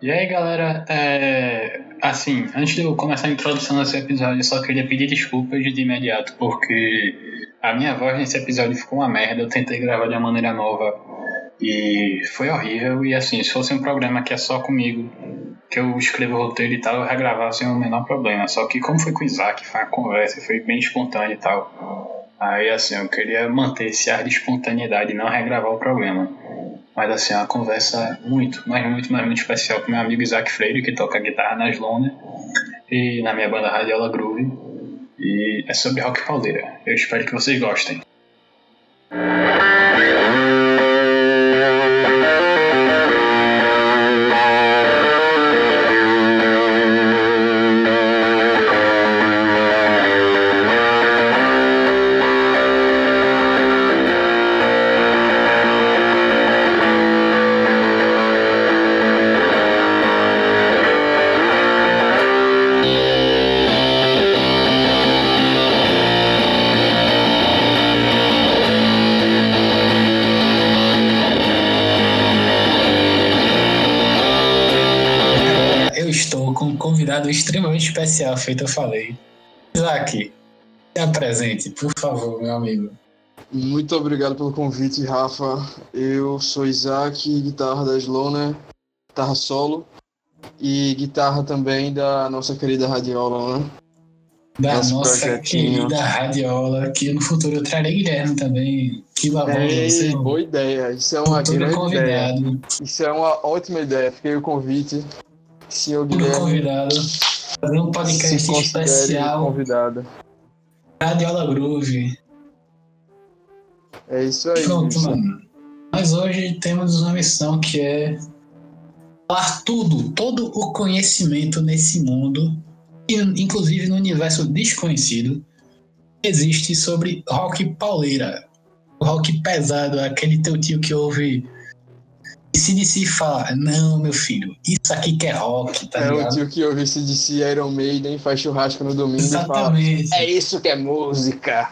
E aí, galera, é... assim, antes de eu começar a introdução desse episódio, eu só queria pedir desculpas de imediato, porque a minha voz nesse episódio ficou uma merda, eu tentei gravar de uma maneira nova e foi horrível, e assim, se fosse um programa que é só comigo, que eu escrevo o roteiro e tal, eu regravar sem o menor problema, só que como foi com o Isaac, foi uma conversa, foi bem espontânea e tal, aí assim, eu queria manter esse ar de espontaneidade e não regravar o programa. Mas assim, é uma conversa muito, mas muito, mas muito especial com meu amigo Isaac Freire, que toca guitarra na Sloner e na minha banda Radiola Groove. E é sobre rock pauleira. Eu espero que vocês gostem. Extremamente especial, feito eu falei. Isaac, se apresente, por favor, meu amigo. Muito obrigado pelo convite, Rafa. Eu sou Isaac, guitarra da Sloner, guitarra solo e guitarra também da nossa querida Radiola, né? Da nossa projetinho. querida Radiola, que no futuro eu trarei Guilherme também. Que você é um boa ideia. Isso é uma grande ideia. convidado. Isso é uma ótima ideia. Fiquei o convite. Senhor Guilherme, convidado. Fazer um podcast especial. convidado. Radiola Groove. É isso aí. Pronto, Wilson. mano. Mas hoje temos uma missão que é falar tudo, todo o conhecimento nesse mundo, e inclusive no universo desconhecido, existe sobre rock pauleira. O rock pesado, aquele teu tio que ouve e si fala, não, meu filho, isso aqui que é rock, tá É o ligado? tio que ouve se disse Iron Maiden, faz churrasco no domingo e fala. Exatamente. É isso que é música.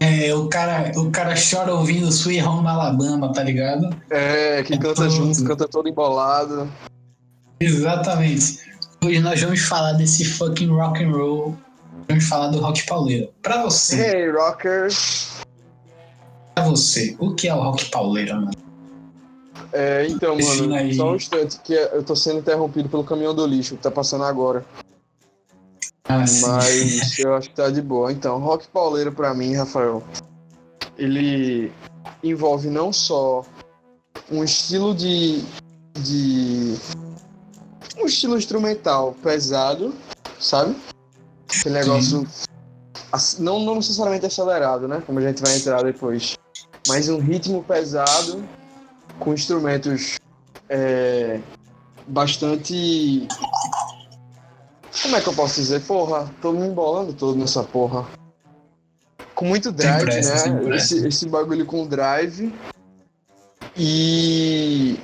É, o cara, o cara chora ouvindo Sweet Home Alabama, tá ligado? É, que É canta tudo. junto, canta todo embolado. Exatamente. Hoje nós vamos falar desse fucking rock and roll. Vamos falar do rock pauleiro. Pra você, Hey, rockers! pra você, o que é o rock pauleiro, mano? É, então, mano, aí. só um instante que eu tô sendo interrompido pelo caminhão do lixo que tá passando agora. Ah, sim. Mas eu acho que tá de boa. Então, rock pauleiro pra mim, Rafael, ele envolve não só um estilo de. de. um estilo instrumental pesado, sabe? Aquele negócio. Não, não necessariamente acelerado, né? Como a gente vai entrar depois. Mas um ritmo pesado com instrumentos é, bastante como é que eu posso dizer? Porra, tô me embolando todo nessa porra. Com muito drive, pressa, né? Esse, esse bagulho com drive e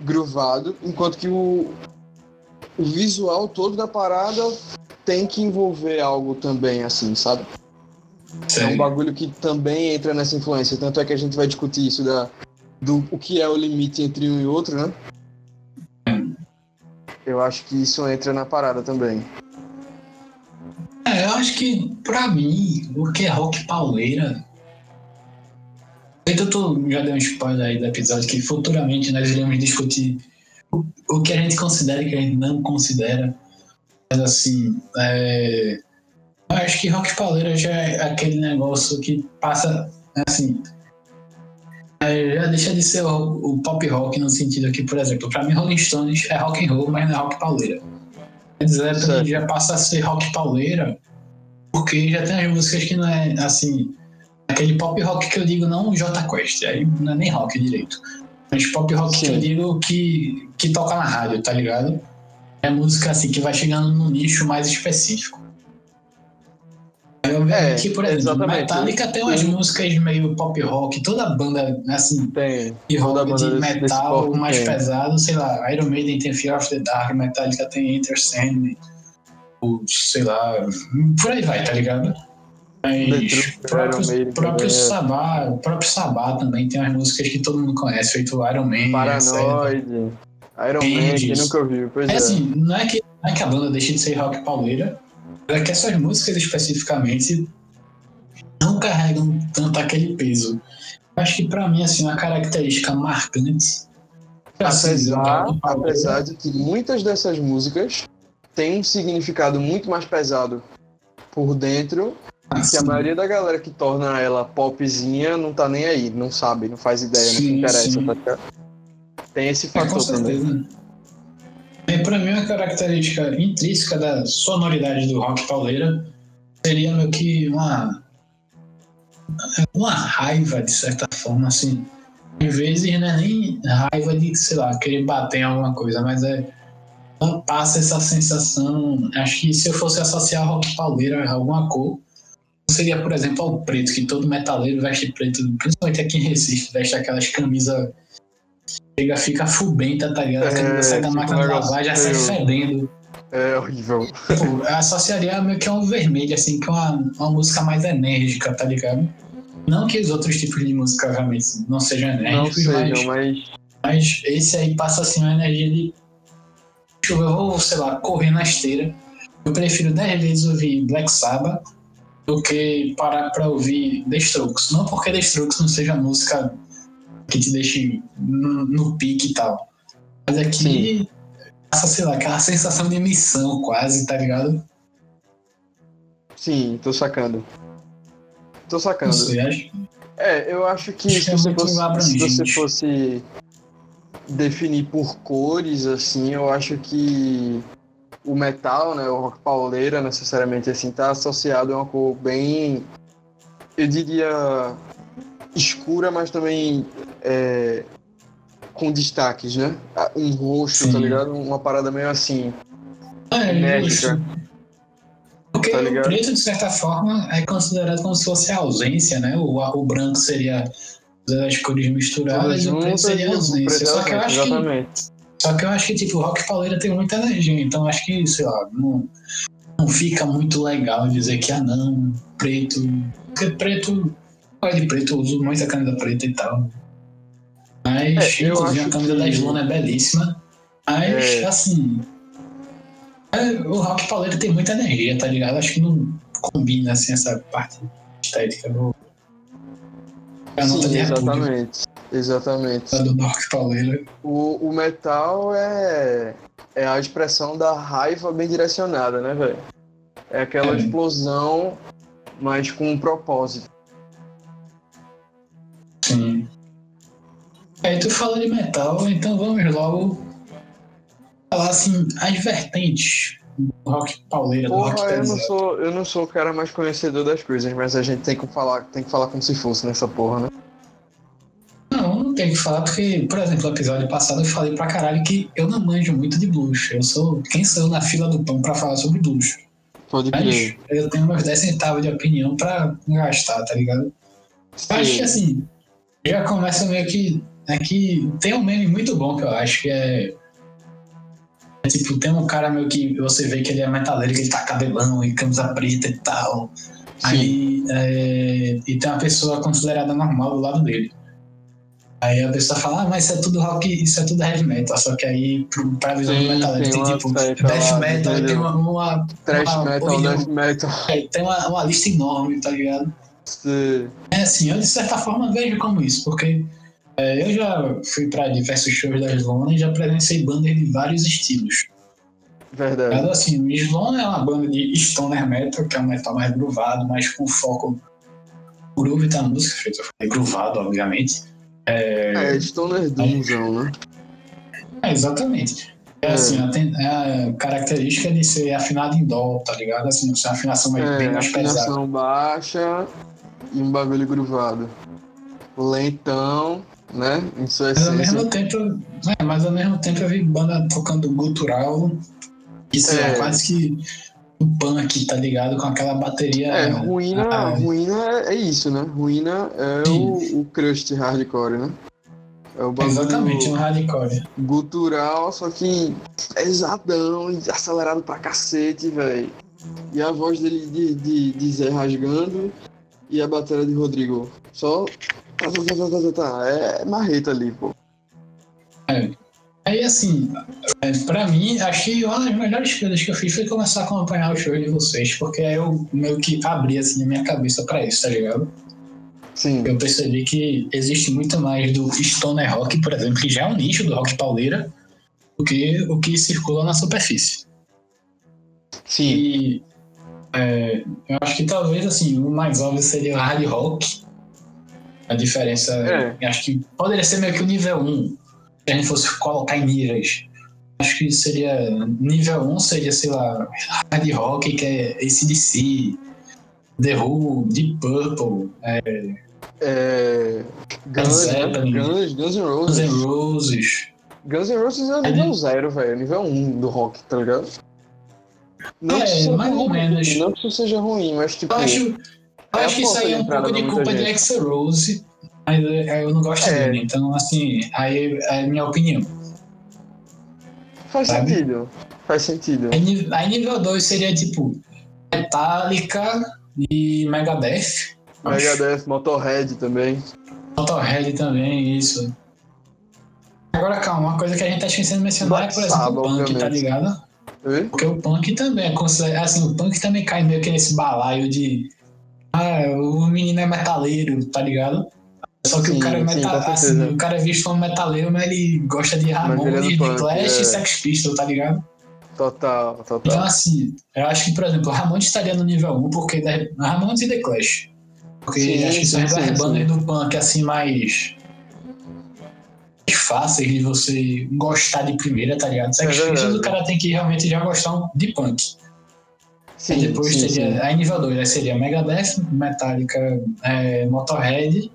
groovado, enquanto que o, o visual todo da parada tem que envolver algo também, assim, sabe? É um bagulho que também entra nessa influência. Tanto é que a gente vai discutir isso da, do o que é o limite entre um e outro, né? Eu acho que isso entra na parada também. É, eu acho que, pra mim, o que é rock pauleira. Feito tu já deu um spoiler aí do episódio que futuramente nós iremos discutir o, o que a gente considera e o que a gente não considera. Mas assim, é, eu acho que rock pauleira já é aquele negócio que passa, assim, já deixa de ser o, o pop rock no sentido que, por exemplo, pra mim Rolling Stones é rock and roll, mas não é rock pauleira. Led Zeppelin já passa a ser rock pauleira porque já tem as músicas que não é assim aquele pop rock que eu digo não J Quest aí não é nem rock direito mas pop rock que Sim. eu digo que que toca na rádio tá ligado é música assim que vai chegando num nicho mais específico obviamente, É, que, por exemplo. Metallica tem umas músicas meio pop rock, toda banda assim, Tem. de rock, de metal pop mais tem. pesado, sei lá, Iron Maiden tem Fear of the Dark, Metallica tem Enter Sandman, ou sei lá, por aí vai, tá ligado? Mas próprio, próprio Sabá, o próprio Sabá também tem umas músicas que todo mundo conhece, feito Iron Man. Paranoid, Iron Man, quem nunca ouviu, pois é. é. Assim, não é, que, não é que a banda deixe de ser rock pauleira, é que essas músicas especificamente não carregam tanto aquele peso. Acho que para mim, assim, uma característica marcante. Apesar, assim, apesar de que muitas dessas músicas têm um significado muito mais pesado por dentro que a maioria da galera que torna ela popzinha não tá nem aí, não sabe, não faz ideia, sim, não se interessa, tá Tem esse fator é, também. Pra mim, uma característica intrínseca da sonoridade do rock pauleira seria meio que uma. uma raiva, de certa forma, assim. Em vezes não é nem raiva de, sei lá, querer bater em alguma coisa, mas é. Passa essa sensação. Acho que se eu fosse associar rock pauleira a alguma cor, seria, por exemplo, ao preto, que todo metaleiro veste preto, principalmente aqui em Recife, veste aquelas camisas. Chega, fica fubenta, tá ligado? A camisa é, sai da tipo máquina de lavar, já sai fedendo. É horrível. Tipo, eu associaria meio que a um vermelho, assim, que é uma, uma música mais enérgica, tá ligado? Não que os outros tipos de música realmente não sejam enérgicos, não sejam, mas, mas... mas esse aí passa assim uma energia de. Eu vou, sei lá, correr na esteira. Eu prefiro 10 vezes ouvir Black Sabbath do que parar para ouvir The Strokes. Não porque The Strokes não seja música que te deixe no, no pique e tal. Mas aqui Sim. passa, sei lá, aquela sensação de missão quase, tá ligado? Sim, tô sacando. Tô sacando. Você acha? É, eu acho que acho se, é você fosse, se você fosse definir por cores, assim, eu acho que o metal, né, o rock pauleira, necessariamente assim, tá associado a uma cor bem, eu diria, escura, mas também é, com destaques, né? Um roxo, tá Sim. tá ligado? Uma parada meio assim. É, enérgica. Porque tá o preto, de certa forma, é considerado como se fosse a ausência, né? O, o branco seria as cores misturadas e o preto seria a ausência. Só que eu acho exatamente. que só que eu acho que, tipo, o rock pauleira tem muita energia, então acho que, sei lá, não, não fica muito legal dizer que, ah, não, preto. Porque preto, é de preto, eu uso muita camisa preta e tal. Mas, é, inclusive, a camisa que... da Slona é belíssima. Mas, é... assim. É, o rock pauleira tem muita energia, tá ligado? Acho que não combina, assim, essa parte estética do. Sim, exatamente. Exatamente. do Dark Pauleira. O, o metal é, é a expressão da raiva bem direcionada, né, velho? É aquela é. explosão, mas com um propósito. Aí tu fala de metal, então vamos logo falar assim, as vertentes do rock pauleira, Porra, do rock eu não sou Eu não sou o cara mais conhecedor das coisas, mas a gente tem que falar, tem que falar como se fosse nessa porra, né? tenho que falar porque, por exemplo, no episódio passado eu falei pra caralho que eu não manjo muito de blues. Eu sou. Quem sou eu na fila do pão pra falar sobre blues? Pode crer. Mas eu tenho meus 10 centavos de opinião pra gastar, tá ligado? Sim. Acho que assim, já começa meio que. É que tem um meme muito bom que eu acho que é. É tipo, tem um cara meio que você vê que ele é metaleiro, que ele tá cabelão e camisa preta e tal. Sim. Aí. É, e tem uma pessoa considerada normal do lado dele. Aí a pessoa fala, ah, mas isso é tudo rock, isso é tudo heavy metal. Só que aí, pra visão do metal, tem, tem tipo death metal, tem uma. uma Trash uma, metal, death metal. É, tem uma, uma lista enorme, tá ligado? Sim. É assim, eu de certa forma vejo como isso, porque é, eu já fui pra diversos shows da Slona e já presenciei bandas de vários estilos. Verdade. Mas assim, o Slona é uma banda de stoner metal, que é um metal mais groovado, mais com foco groove da música, feito groovado, obviamente. É, é Stoner Doomzão, né? É, exatamente. É, é. assim, a, é a característica de ser afinado em dó, tá ligado? Assim, ser uma afinação mais, é, bem mais pesada. Afinação baixa e um bagulho gruvado. Lentão, né? Mas ao mesmo tempo, é, mas ao mesmo tempo eu vi banda tocando gutural. Isso é, é quase que um punk, tá ligado? Com aquela bateria. É, ruína, ruína é, isso, né? Ruína é o, o crust hardcore, né? É o Exatamente, um hardcore. Gutural, só que pesadão e acelerado pra cacete, velho. e a voz dele de, de, de Zé rasgando e a bateria de Rodrigo. Só. Tá, tá. É marreta ali, pô. É. Aí, assim, é, pra mim, achei uma das melhores coisas que eu fiz foi começar a acompanhar o show de vocês, porque aí eu meio que abri, assim, a minha cabeça pra isso, tá ligado? Sim. Eu percebi que existe muito mais do stoner rock, por exemplo, que já é um nicho do rock pauleira, do que o que circula na superfície. Sim. E é, eu acho que talvez, assim, o mais óbvio seria o hard rock. A diferença, É. acho que poderia ser meio que o nível 1, se a gente fosse colocar em níveis. Acho que seria. Nível 1 seria, sei lá, hard rock, que é ACDC, The Who, Deep Purple, é, É. Guns, né? Zeppelin. Guns, Guns N' Guns Roses. N' Roses. Guns N' Roses é o nível zero, velho. Nível 1 do rock, tá ligado? Não É, que isso seja mais ou ruim, menos. Não que isso seja ruim, mas tipo. Eu acho, É acho que isso aí é um pouco de culpa muita de gente. Axel Rose, mas é, eu não gosto É. dele. Então, assim, aí é a minha opinião. Faz sabe? sentido. Faz sentido. Aí, aí nível 2 seria tipo Metallica e Megadeth. Megadeth, Motorhead também. Motorhead também, isso. Agora, calma, uma coisa que a gente tá esquecendo de mencionar é, Black por exemplo, Sabbath, o punk, tá obviamente. ligado? Oi? Porque o punk também é. Assim, o punk também cai meio que nesse balaio de. Ah, o menino é metaleiro, tá ligado? Só que Sim, o cara é sim, meta- com assim, o cara é visto como metaleiro, mas ele gosta de é Ramones, do de punk, Clash é. e Sex Pistols, tá ligado? Total, total. Então, assim, eu acho que, por exemplo, o Ramones estaria no nível 1 porque Ramones e The Clash. Porque Sim, acho que são sim, as sim, bandas sim. do punk, assim, mais. fáceis de você gostar de primeira, tá ligado? Sex É. Pistols, o cara tem que realmente já gostar de punk. Sim, Aí depois sim, teria. sim. Aí nível 2 aí seria Megadeth, Metallica, é, Motorhead.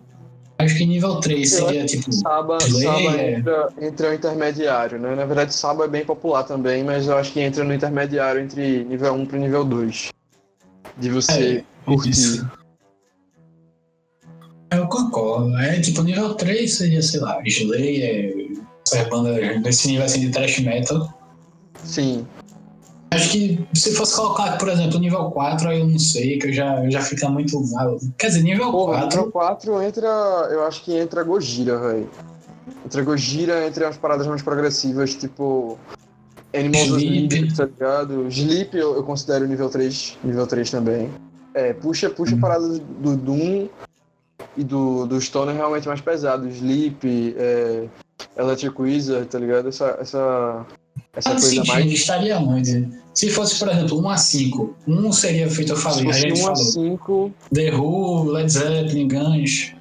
Acho que nível 3 Eu seria tipo. Saba. Saba entra, entra o intermediário, né? Na verdade, Saba é bem popular também, mas eu acho que entra no intermediário entre nível 1 pro nível 2. De você curtir. isso. Eu concordo. É tipo, nível 3 seria, sei lá, Slayer, essas bandas desse nível assim de thrash metal. Sim. Acho que se fosse colocar, por exemplo, nível 4, aí eu não sei, que eu já, já fica muito. Quer dizer, nível Porra, 4. nível 4 entra. Eu acho que entra Gojira, velho. Entra Gojira entre as paradas mais progressivas, tipo. Animals Sleep. Tá ligado? Sleep eu, eu considero nível 3. Nível 3 também. É, puxa, puxa Uhum. paradas do Doom e do, do Stoner realmente mais pesado. Sleep, é, Electric Wizard, tá ligado? Essa. Essa, essa coisa sim, mais. estaria onde? Se fosse, por exemplo, 1 a 5, 1 seria feito, eu Se falei, a fosse gente 1 a falou. 5. The Who, Led Zeppelin, Guns.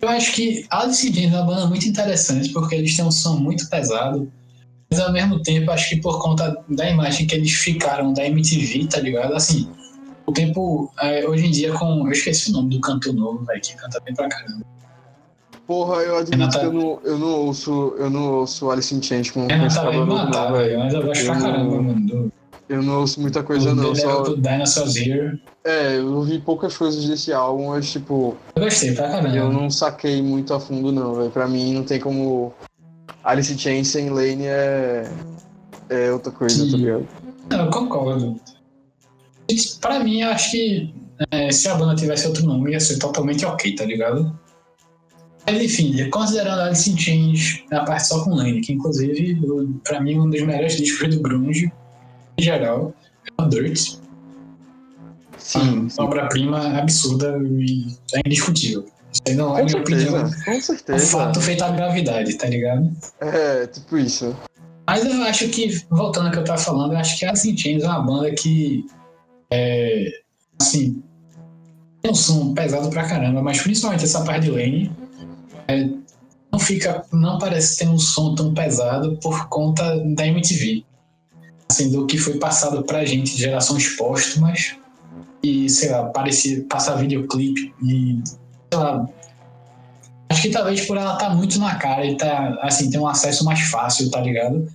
Eu acho que Alice in Chains é uma banda muito interessante porque eles têm um som muito pesado, mas ao mesmo tempo acho que por conta da imagem que eles ficaram da MTV, tá ligado? Assim, o tempo é, hoje em dia com. Eu esqueci o nome do cantor novo, velho, que canta bem pra caramba. Porra, eu admito Renata- que eu não, eu não ouço. Eu não ouço Alice in Chains com, tá bem cabelo novo, matar, não, velho, mas eu gosto pra não- caramba, mano. Eu não ouço muita coisa, o não. é Só, o do Dinosaur's Ear. é, eu ouvi poucas coisas desse álbum, mas, tipo, Eu gostei pra caramba. eu não saquei muito a fundo, não, velho. Pra mim, não tem como. Alice in Chains sem Lane é. É outra coisa, Sim. tá ligado? Não, eu concordo. Pra mim, eu acho que é, se a banda tivesse outro nome, ia ser totalmente ok, tá ligado? Mas enfim, considerando Alice in Chains na parte só com Lane, que inclusive, o- pra mim, um dos melhores discos do grunge, em geral, é o Dirt. Sim, Uma obra-prima absurda e é indiscutível. Isso aí não é Com minha opinião. certeza, com É certeza. fato feito à gravidade, tá ligado? É, tipo isso. Mas eu acho que, voltando ao que eu tava falando, eu acho que a Alice in Chains é uma banda que, é, assim, tem um som pesado pra caramba, mas principalmente essa parte de Lane, é, não fica, não parece ter um som tão pesado por conta da MTV. Assim, do que foi passado pra gente de gerações póstumas e, sei lá, parecia passar videoclipe e, sei lá, acho que talvez por ela estar muito na cara e tá, assim, ter um acesso mais fácil, tá ligado?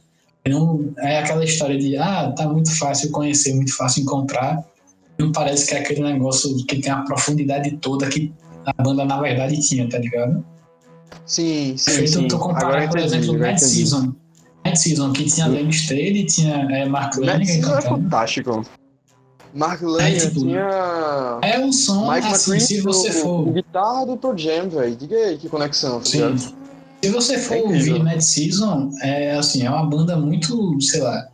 Não é aquela história de, ah, tá muito fácil conhecer, muito fácil encontrar. Não parece que é aquele negócio que tem a profundidade toda que a banda na verdade tinha, tá ligado? Sim, sim, Feito sim. tu Agora comparar, por entendi, exemplo, eu Mad. Season. Mad Season, que tinha Lane Staley, tinha é, Mark Mad Lanigan Season é cantando. fantástico. Mark Lane tipo, tinha. É um som, Mike assim, se você for. Guitarra do Pro Jam, velho. Diga aí que conexão, tá Sim. Se você for É ouvir Mad Season, é assim, é uma banda muito, sei lá,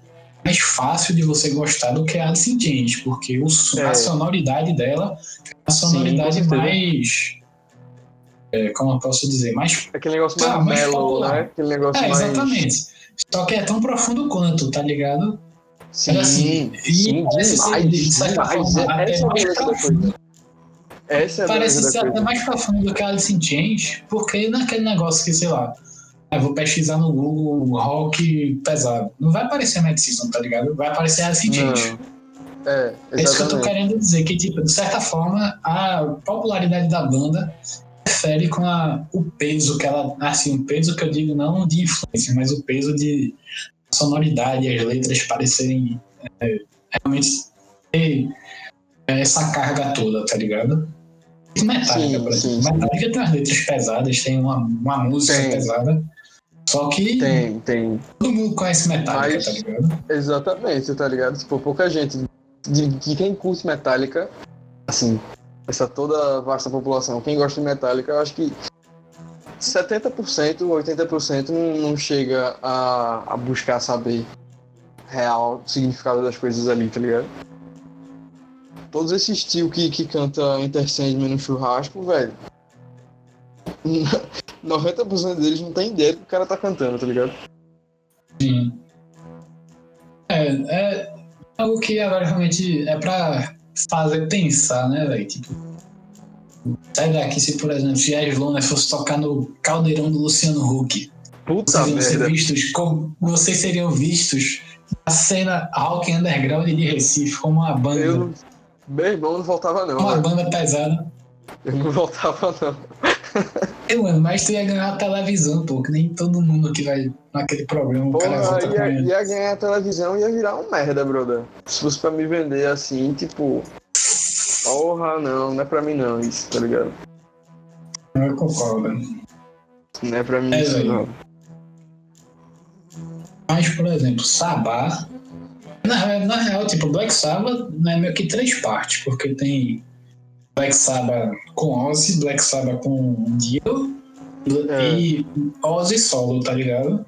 mais fácil de você gostar do que a Alice in Chains, porque o, É. a sonoridade dela é uma Sim, sonoridade certeza. mais. É, como eu posso dizer? Mais. Aquele negócio Tá, mais popular. né? Aquele negócio É, mais. exatamente. Só que é tão profundo quanto, tá ligado? Sim, assim, e sim, ser, demais, de certa demais. forma, até Essa é mais coisa. Essa é a Parece ser até mais profundo do que a Alice in Chains, porque não é aquele negócio que, sei lá, ah, vou pesquisar no Google rock pesado. Não vai aparecer Mad Season, tá ligado? Vai aparecer Alice in Chains. É, É isso que eu tô exatamente. querendo dizer, que, tipo, de certa forma, a popularidade da banda refere com a, o peso que ela. Assim, o peso que eu digo não de influência, mas o peso de sonoridade as letras parecerem é, realmente ter essa carga toda, tá ligado? Metallica, Sim, por exemplo. sim, sim. Metallica tem umas letras pesadas, tem uma, uma música Tem. pesada. Só que Tem, tem. todo mundo conhece Metallica, Mas- tá ligado? Exatamente, tá ligado? Tipo, pouca gente. De, de quem curte Metallica, assim, essa toda vasta população, quem gosta de Metallica, eu acho que 70%, 80% não, não chega a, a buscar saber real significado das coisas ali, tá ligado? Todos esses tio que, que canta Enter no churrasco, velho. 90% deles não tem ideia do que o cara tá cantando, tá ligado? Sim. É, é algo que agora realmente é pra fazer pensar, né, velho? Tipo, sai daqui se, por exemplo, se a Slona fosse tocar no caldeirão do Luciano Huck. Puta Vocês merda. vistos como. Vocês seriam vistos na cena rock underground de Recife como uma banda. Eu. Meu irmão não voltava não, Uma velho. banda pesada. Eu não voltava não. É, mano, mas tu ia ganhar a televisão, pô, que nem todo mundo que vai naquele programa, o cara volta ia, ia ganhar a televisão e ia virar um merda, brother. Se fosse pra me vender assim, tipo. Porra, não, não é pra mim não isso, tá ligado? Eu concordo. Não é pra mim É, isso velho. não. Mas, por exemplo, Sabá. Na, na real, tipo, Black Sabbath é meio que três partes, porque tem Black Sabbath com Ozzy, Black Sabbath com Dio É. e Ozzy solo, tá ligado?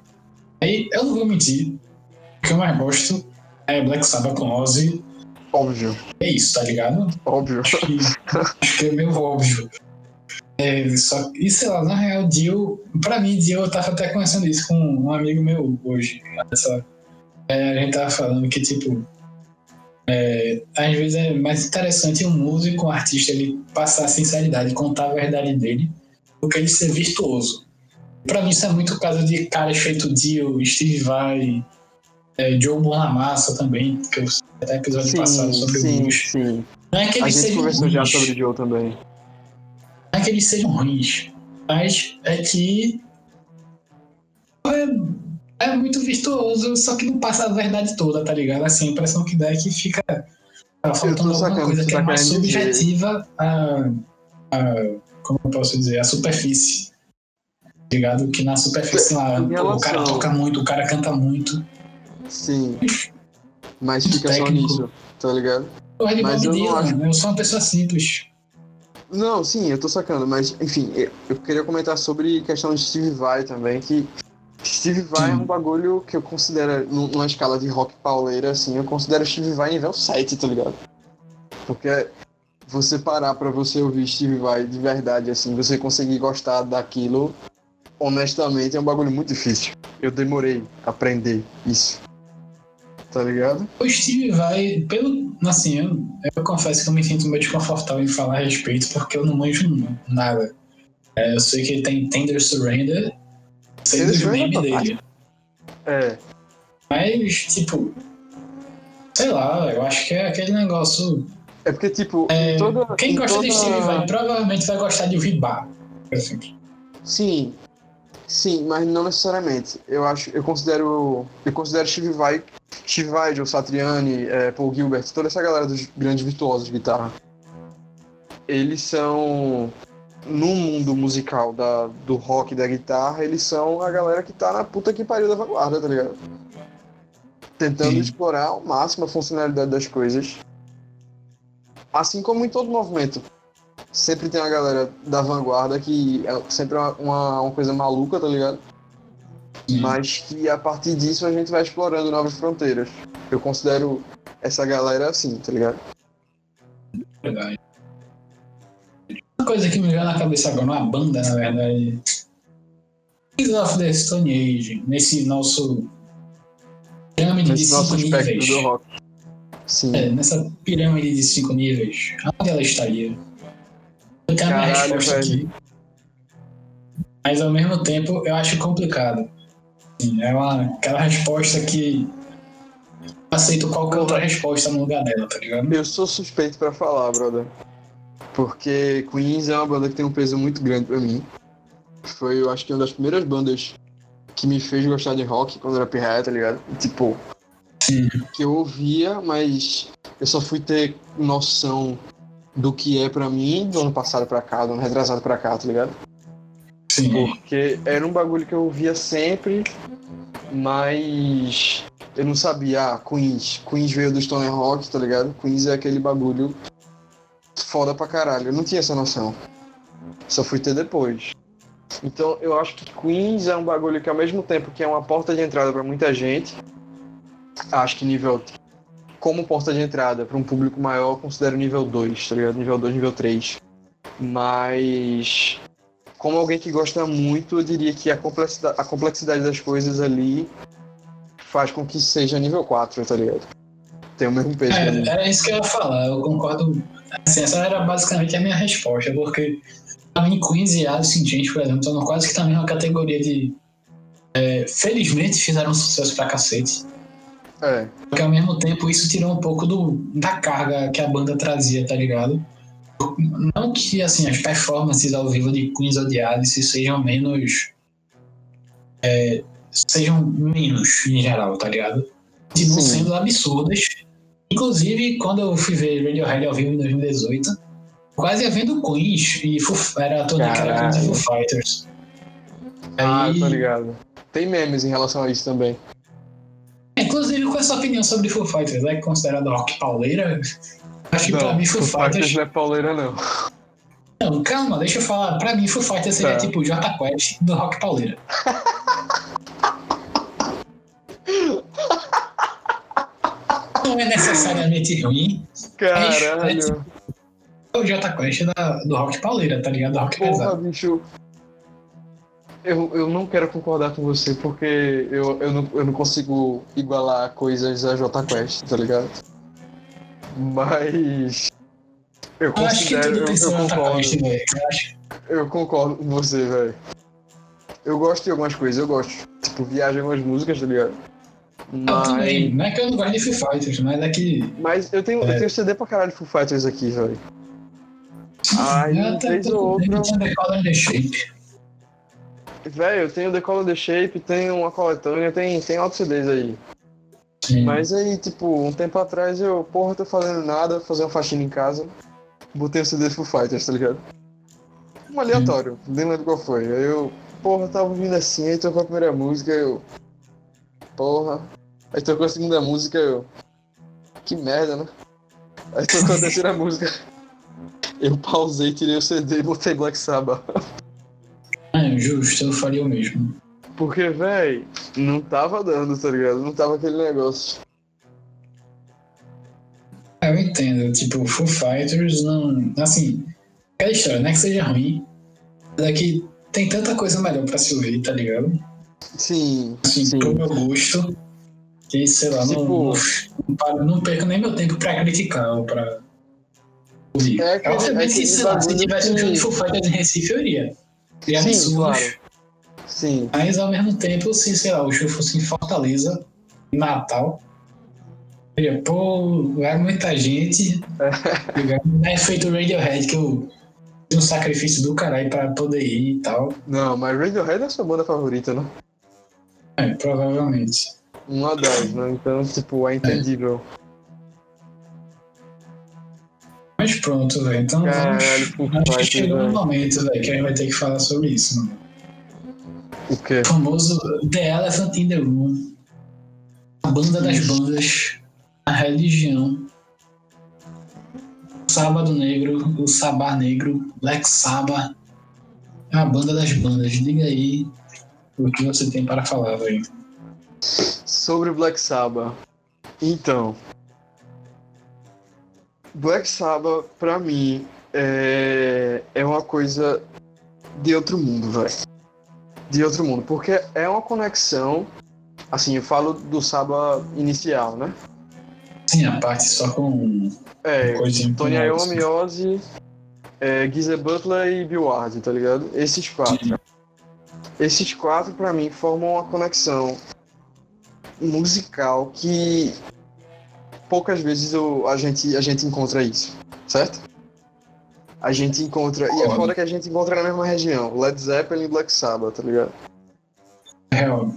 Aí eu não vou mentir, o que eu mais gosto é Black Sabbath com Ozzy, Óbvio, é isso, tá ligado? óbvio. Acho que, acho que é meio óbvio. É, só, e sei lá, na real, Dio, pra mim, Dio, eu tava até conversando isso com um amigo meu hoje. Essa, é, a gente tava falando que, tipo, é, às vezes é mais interessante um músico, um artista, ele passar a sinceridade, contar a verdade dele, do que ele ser virtuoso. Pra mim, isso é muito caso de caras feito Dio, Steve Vai, é, Joe Bonamassa também, que eu até episódio passado Sim, sobre o sim, Bush. sim. Não é que A eles gente sejam conversou já sobre o Joe também. não é que eles sejam ruins, mas é que é, muito virtuoso, só que não passa a verdade toda, tá ligado? Assim, a impressão que dá é que fica tá faltando alguma coisa que é mais subjetiva a, a- como eu posso dizer, a superfície. Tá Ligado? Que na superfície lá, o cara toca muito, o cara canta muito. Sim. Mas fica só Técnico. nisso, tá ligado? Eu Mas eu não acho- eu sou uma pessoa simples. Não, sim, eu tô sacando, mas enfim, eu, eu queria comentar sobre questão de Steve Vai também, que Steve Vai é um bagulho que eu considero, num- numa escala de rock pauleira, assim, eu considero Steve Vai nível 7, tá ligado? Porque você parar pra você ouvir Steve Vai de verdade, assim, você conseguir gostar daquilo, honestamente, é um bagulho muito difícil. Eu demorei a aprender isso. Tá ligado? O Steve vai, pelo. Assim, eu, eu confesso que eu me sinto meio desconfortável em falar a respeito, porque eu não manjo nada. É, eu sei que ele tem Tender Surrender, Surrender é memes dele. É, Mas, tipo. Sei lá, eu acho que é aquele negócio. é porque, tipo, É, toda. quem em gosta de toda- Steve vai provavelmente vai gostar de ouvir bar. por exemplo. Sim, sim, mas não necessariamente. Eu acho, eu considero, eu considero Steve Vai, Steve Vai, Joe Satriani, eh, Paul Gilbert, toda essa galera dos grandes virtuosos de guitarra. Eles são no mundo musical da, do rock e da guitarra, eles são a galera que tá na puta que pariu da vanguarda, tá ligado? Tentando Sim. explorar ao máximo a funcionalidade das coisas assim como em todo movimento, sempre tem uma galera da vanguarda que é sempre uma, uma, uma coisa maluca, tá ligado? Sim. Mas que a partir disso a gente vai explorando novas fronteiras. Eu considero essa galera assim, tá ligado? Verdade. Uma coisa que me veio na cabeça agora, uma banda, na verdade. Kings of the Stone Age, nesse nosso pirâmide de Nesse nosso cinco níveis. do rock. Sim. É, nessa pirâmide de cinco níveis, onde ela estaria? Eu tenho a minha Caralho, resposta velho. aqui. Mas ao mesmo tempo eu acho complicado. É uma, aquela resposta que aceito qualquer outra resposta no lugar dela, tá ligado? Eu sou suspeito pra falar, brother. Porque Queens é uma banda que tem um peso muito grande pra mim. Foi, eu acho que uma das primeiras bandas que me fez gostar de rock quando era pirraia, tá ligado? Tipo, Sim. que eu ouvia, mas eu só fui ter noção do que é pra mim do ano passado pra cá, do ano retrasado pra cá, tá ligado? Sim. Porque era um bagulho que eu ouvia sempre, mas eu não sabia, ah, Queens. Queens veio do Stoner Rock, tá ligado? Queens é aquele bagulho foda pra caralho. Eu não tinha essa noção. Só fui ter depois. Então eu acho que Queens é um bagulho que ao mesmo tempo que é uma porta de entrada pra muita gente, acho que nível como porta de entrada para um público maior, eu considero nível 2, tá ligado? Nível 2, nível 3. Mas como alguém que gosta muito, eu diria que a complexidade, a complexidade das coisas ali faz com que seja nível 4, tá ligado? Tem o mesmo peso. É, era isso que eu ia falar, eu concordo. Assim, essa era basicamente a minha resposta, porque pra mim Queens e Alice in Chains, por exemplo, estão quase que na mesma categoria de. é, felizmente fizeram sucesso pra cacete. É, Porque ao mesmo tempo isso tirou um pouco do, da carga que a banda trazia, tá ligado? Não que assim, as performances ao vivo de Queens ou de Alice sejam menos. é, sejam menos em geral, tá ligado? Continuam sendo absurdas. Inclusive, quando eu fui ver Radiohead ao vivo em 2018, quase ia vendo Queens e Foo, era toda aquela Queens e Foo Fighters. ah, Aí- tô ligado. Tem memes em relação a isso também. Inclusive, qual é a sua opinião sobre Foo Fighters? É considerado rock pauleira? Acho que pra mim Foo Fighters. não é pauleira, não. Não, calma, deixa eu falar. Pra mim, Foo Fighters seria Tá. tipo o J Quest do rock pauleira. Não é necessariamente ruim. Caralho. É o J Quest da, do rock pauleira, tá ligado? Do rock Porra, pesado. bicho. Eu, eu não quero concordar com você porque eu, eu, não, eu não consigo igualar coisas a J Quest, tá ligado? Mas. Eu Eu acho que considero. tudo Eu, tem eu concordo. Quest, Eu concordo com você, velho. Eu gosto de algumas coisas, eu gosto. Tipo, viagem algumas músicas, tá ligado? Eu também. Mas, Não é que eu não gosto de Foo Fighters, mas é que. mas eu, tenho, eu É. tenho CD pra caralho de Foo Fighters aqui, velho. Ai, eu tô ou com outra. The The Color and the Shape. Velho, eu tenho The Color The Shape, tenho uma coletânea, tem, tem outros CDs aí. Sim. Mas aí, tipo, um tempo atrás eu, porra, tô fazendo nada, fazer uma faxina em casa. Botei o CD Foo Fighters, tá ligado? Um aleatório, nem lembro qual foi. Aí eu, porra, tava ouvindo assim, aí tocou a primeira música, eu. Porra. Aí tocou a segunda música, eu. Que merda, né? Aí tocou a terceira música. Eu pausei, tirei o CD e botei Black Sabbath. É, justo, eu faria o mesmo. Porque, véi, não tava dando, tá ligado? Não tava aquele negócio. Eu entendo, tipo, Foo Fighters não. Assim, aquela história, não é que seja ruim, mas é que tem tanta coisa melhor pra se ouvir, tá ligado? Sim, Assim, sim. pro meu gosto, que sei lá, não, Tipo- não, paro- não perco nem meu tempo pra criticar ou pra ouvir. É Obviamente é que, sei lá, se tivesse um que- show de Fighters em Recife, eu iria. Seria Sim, absurdo. claro. Sim. Mas ao mesmo tempo, se, sei lá, o show fosse em Fortaleza, em Natal, eu ia, pô, vai muita gente. Não é feito o Radiohead, que eu fiz um sacrifício do caralho pra poder ir e tal. Não, mas Radiohead é a sua banda favorita, né? É, provavelmente. Uma das, né? Então, tipo, é entendível. Mas pronto, velho. Então Caralho, vamos. Acho que chegou velho. um momento, velho, que a gente vai ter que falar sobre isso, mano. O quê? O famoso The Elephant in the Room. A banda das bandas. A religião. Sábado Negro, o Sabá Negro, Black Sabbath, é a banda das bandas. Diga aí o que você tem para falar, velho. Sobre Black Sabbath. Então, Black Sabbath, pra mim, é, é uma coisa de outro mundo, velho. De outro mundo. Porque é uma conexão. Assim, eu falo do Sabbath inicial, né? Sim, a parte só com. É, Tony Iommi, notes. Ozzy, é, Butler e Bill Ward, tá ligado? Esses quatro. Sim. Esses quatro, pra mim, formam uma conexão musical que poucas vezes eu- a, gente, a gente encontra isso, certo? A gente encontra. E é foda que a gente encontra na mesma região. Led Zeppelin e Black Sabbath, tá ligado? Real.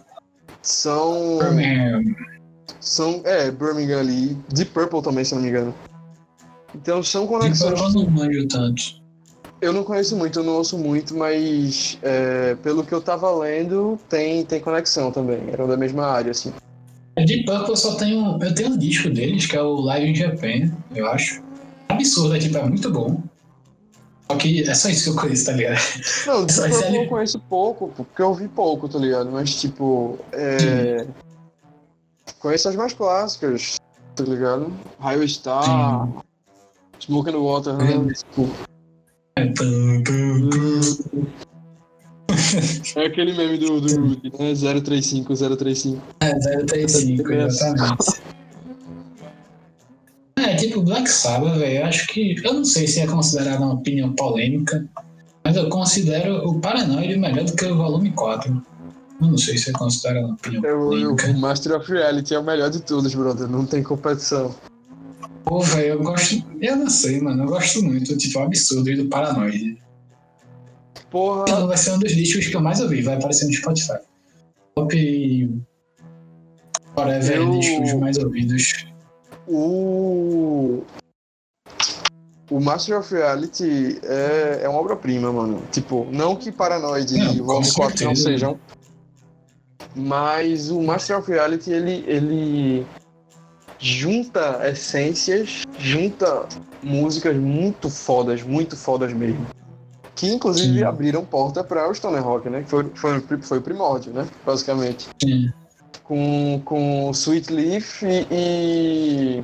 São. Birmingham. São. É, Birmingham ali. Deep Purple também, se não me engano. Então são conexões. eu não manjo tanto. Eu não conheço muito, eu não ouço muito, mas é, pelo que eu tava lendo, tem, tem conexão também. Eram da mesma área, assim. Deep Purple eu só tenho. Eu tenho um disco deles, que é o Live in Japan, eu acho. Absurdo, é tipo, é muito bom. Só que é só isso que eu conheço, tá ligado? Não, Mas Deep Purple eu conheço pouco, porque eu ouvi pouco, tá ligado? Mas, tipo, é... Conheço as mais clássicas, tá ligado? Highway Star, Smoke and Water, né? Sim. É, é aquele meme do, do Rudy, né? 035, 035. É, 035, exatamente. É, tipo, Black Sabbath, velho, eu acho que. Eu não sei se é considerado uma opinião polêmica, mas eu considero o Paranoid melhor do que o volume 4. Eu não sei se é considerado uma opinião eu, polêmica. o Master of Reality é o melhor de todos, brother. Não tem competição. Pô, velho, eu gosto. Eu não sei, mano, eu gosto muito, tipo, absurdo do Paranoid. Porra, Então, vai ser um dos discos que eu mais ouvi, vai aparecer no Spotify. Top. Forever Eu- discos mais ouvidos. o. O Master of Reality é, é uma obra-prima, mano. Tipo, não que Paranoid Não, e Volume com 4 não sejam. Mas o Master of Reality, ele, ele junta essências, junta músicas muito fodas, muito fodas mesmo. Que inclusive Sim. abriram porta para o Stoner Rock, né? Que foi, foi, foi o primórdio, né? Basicamente. Sim. com, com Sweet Leaf e, e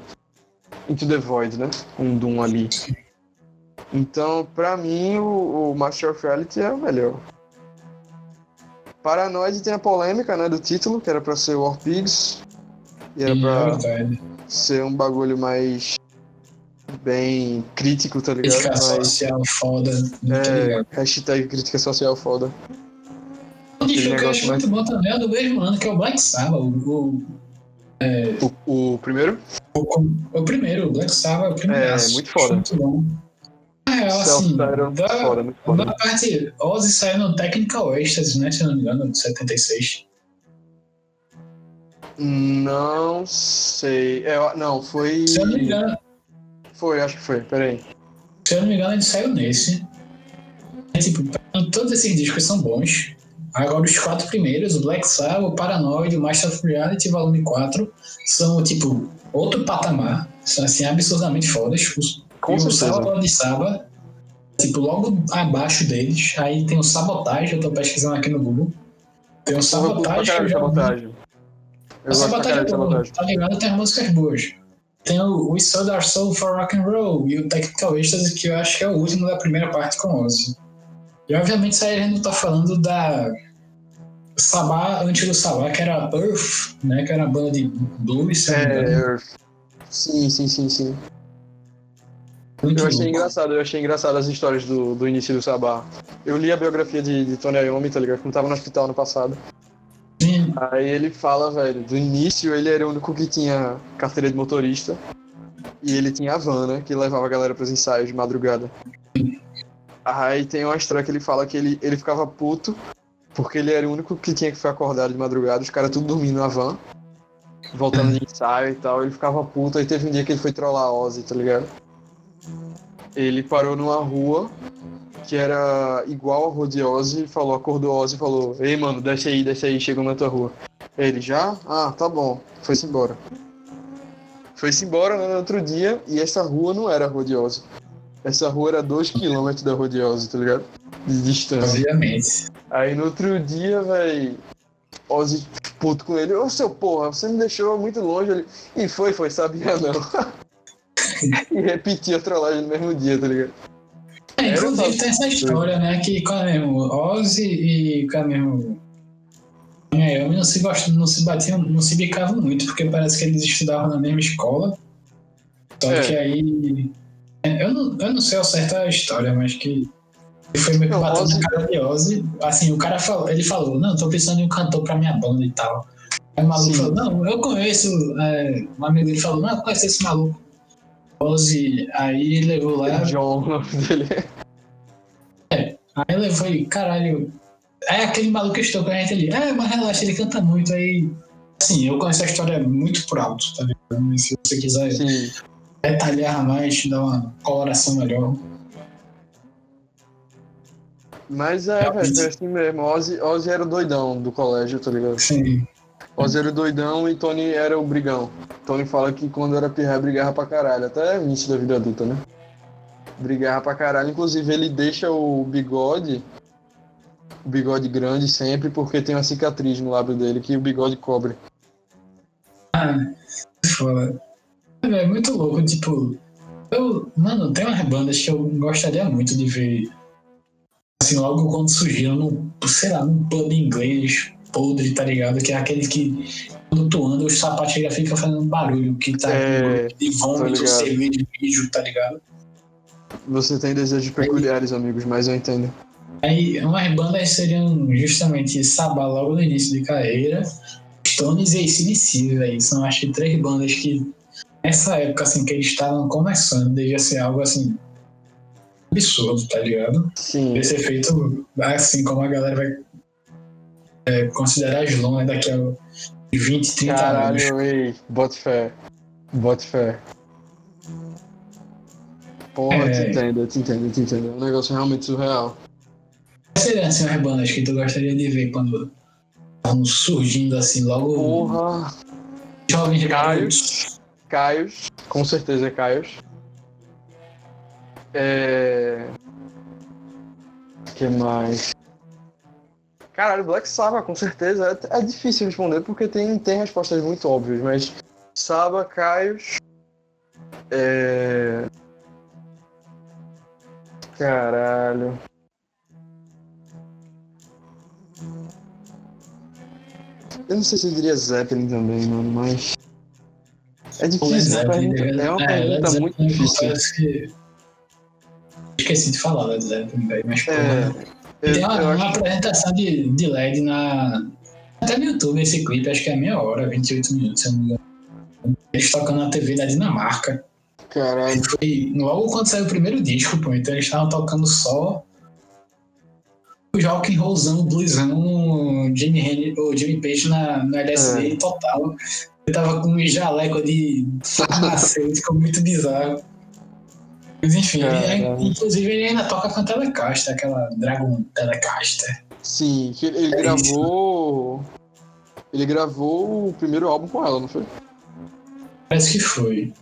Into the Void, né? Com Doom ali. Então, pra mim, o, o Master of Reality é o melhor. Paranoid tem a polêmica, né, do título, que era pra ser War Pigs. E era é pra verdade. ser um bagulho mais bem crítico, tá ligado? Crítica Mais, social foda. muito é, hashtag crítica social foda. Um disco que eu acho mais- muito bom também é do mesmo ano, que é o Black Sabbath. O, o, O, o primeiro? o, o primeiro, o Black Sabbath, o primeiro. É, muito foda. Muito bom. É, assim, Self-titled, muito da, foda, foda. da parte, Ozzy saiu no Technical Ecstasy, né, se não me engano, de 76. Não sei. É, não, foi. Se eu não me engano, Foi, acho que foi. Peraí. se eu não me engano, ele saiu nesse. É, tipo, todos esses discos são bons. Agora, os quatro primeiros, o Black Sabbath, o Paranoid, o Master of Reality, volume 4, são, tipo, outro patamar. São, assim, absurdamente fodas. Os- Com e o certeza. Salvador de Saba, tipo, logo abaixo deles, aí tem o Sabotagem, eu tô pesquisando aqui no Google. Tem o Sabotagem, caralho sabotagem. Eu A gosto pra sabotagem caralho é boa, tá ligado? Tem as músicas boas. Tem o We Sold Our Soul for Rock and Roll e o Technical Ecstasy, que eu acho que é o último da primeira parte com Ozzy. E obviamente isso aí a gente não tá falando da Sabá, antigo Sabá, que era Earth, né? Que era a banda de blues. É, sim, sim, sim, sim. Muito Eu achei louco. engraçado, eu achei engraçado as histórias do, do início do Sabá. Eu li a biografia de, de Tony Iommi, tá ligado? Quando tava no hospital no passado. Sim, Aí ele fala, velho, do início ele era o único que tinha carteira de motorista. E ele tinha a van, né? Que levava a galera pros ensaios de madrugada. Aí tem uma história que ele fala que ele, ele ficava puto, porque ele era o único que tinha que ficar acordado de madrugada, os caras tudo dormindo na van, voltando de ensaio e tal. Ele ficava puto, aí teve um dia que ele foi trollar a Ozzy, tá ligado? Ele parou numa rua que era igual a Ozzy, falou, acordou Ozzy e falou, ei mano, desce aí, desce aí, chegou na tua rua. Ele já? Ah, tá bom. Foi-se embora. Foi-se embora né, no outro dia e essa rua não era Ozzy. Essa rua era 2km da Ozzy, tá ligado? De distância. Obviamente. Aí no outro dia, velho, Ozzy puto com ele. Ô seu porra, você me deixou muito longe ali. E foi, foi, sabia não. e repetia a trollagem no mesmo dia, tá ligado? É, inclusive tem essa história, né? Que é mesmo? Ozzy e qual é mesmo? Miami não se gostam, não se batiam, não se bicavam muito, porque parece que eles estudavam na mesma escola. Só É. que aí. Eu não, eu não sei ao certo a história, mas que ele foi meio que batendo Ozzy- na cara de Ozzy. Assim, o cara falou, ele falou, não, tô precisando de um cantor pra minha banda e tal. Aí o maluco Sim. falou, não, eu conheço. é, um amigo dele falou, não, eu conheço esse maluco. Ozzy, aí levou lá. John, o nome dele. Aí levou e, caralho. É aquele maluco que estou com a gente ali. É, mas relaxa, ele canta muito. Aí. Assim, eu conheço a história muito por alto, tá ligado? Mas se você quiser Sim. detalhar mais, dar uma coloração melhor. Mas é, foi assim mesmo. Ozzy, Ozzy era o doidão do colégio, tá ligado? Sim. Ozzy era o doidão e Tony era o brigão. Tony fala que quando era pirra brigava pra caralho, até início da vida adulta, né? Brigava pra caralho. Inclusive ele deixa o bigode, o bigode grande sempre, porque tem uma cicatriz no lábio dele que o bigode cobre. Ah, foda. É, muito louco, tipo. Eu, mano, tem umas bandas que eu gostaria muito de ver. Assim, logo quando surgiram, sei lá, num pub inglês podre, tá ligado? Que é aquele que, quando tu anda, os sapatos e ficam fazendo barulho, que tá É, de vômito, ligado. cerveja, mijo, tá ligado? Você tem desejos peculiares, amigos, mas eu entendo. Aí, umas bandas seriam justamente Sabá logo no início de carreira, Stones e ACDC, velho. São acho que três bandas que, nessa época, assim, que eles estavam começando, devia ser algo, assim, absurdo, tá ligado? Sim. Devia ser feito, assim, como a galera vai é, considerar as longas daqui a 20, 30 anos. Caralho, ei, bote fé. Bote fé. Porra, eu te É. entendo, eu te entendo, eu te entendo. É um negócio realmente surreal. Quais seriam, assim, as bandas que tu gostaria de ver quando estavam surgindo, assim, logo Porra. jovens Caio. garotos? Caios, com certeza é Caios. É. que mais? Caralho, Black Sabbath, com certeza. É, é difícil responder porque tem, tem respostas muito óbvias, mas. Sabbath, Caios. É. Caralho. Eu não sei se eu diria Zeppelin também, mano, mas. É difícil, é Zeppelin, pergunta, é uma é, pergunta muito Zeppelin, difícil. que- Esqueci de falar Led Zeppelin, velho, mas. É, tem uma, eu uma acho. apresentação de, de LED na. Até no YouTube esse clipe, acho que é meia hora, 28 minutos, se eu não me engano. Eles tocando na TV da Dinamarca. Caralho. Foi logo quando saiu o primeiro disco, pô. Então eles estavam tocando só o rock and rollzão, bluesão, Jimmy, Henry, ou Jimmy Page na, no LSD total. Eu tava com um jaleco de farmacêutico muito bizarro. Mas enfim, ele, Caralho. inclusive ele ainda toca com a Telecaster, aquela Dragon Telecaster. Sim, que ele, É gravou. Ele gravou o primeiro álbum com ela, não foi? Parece que foi.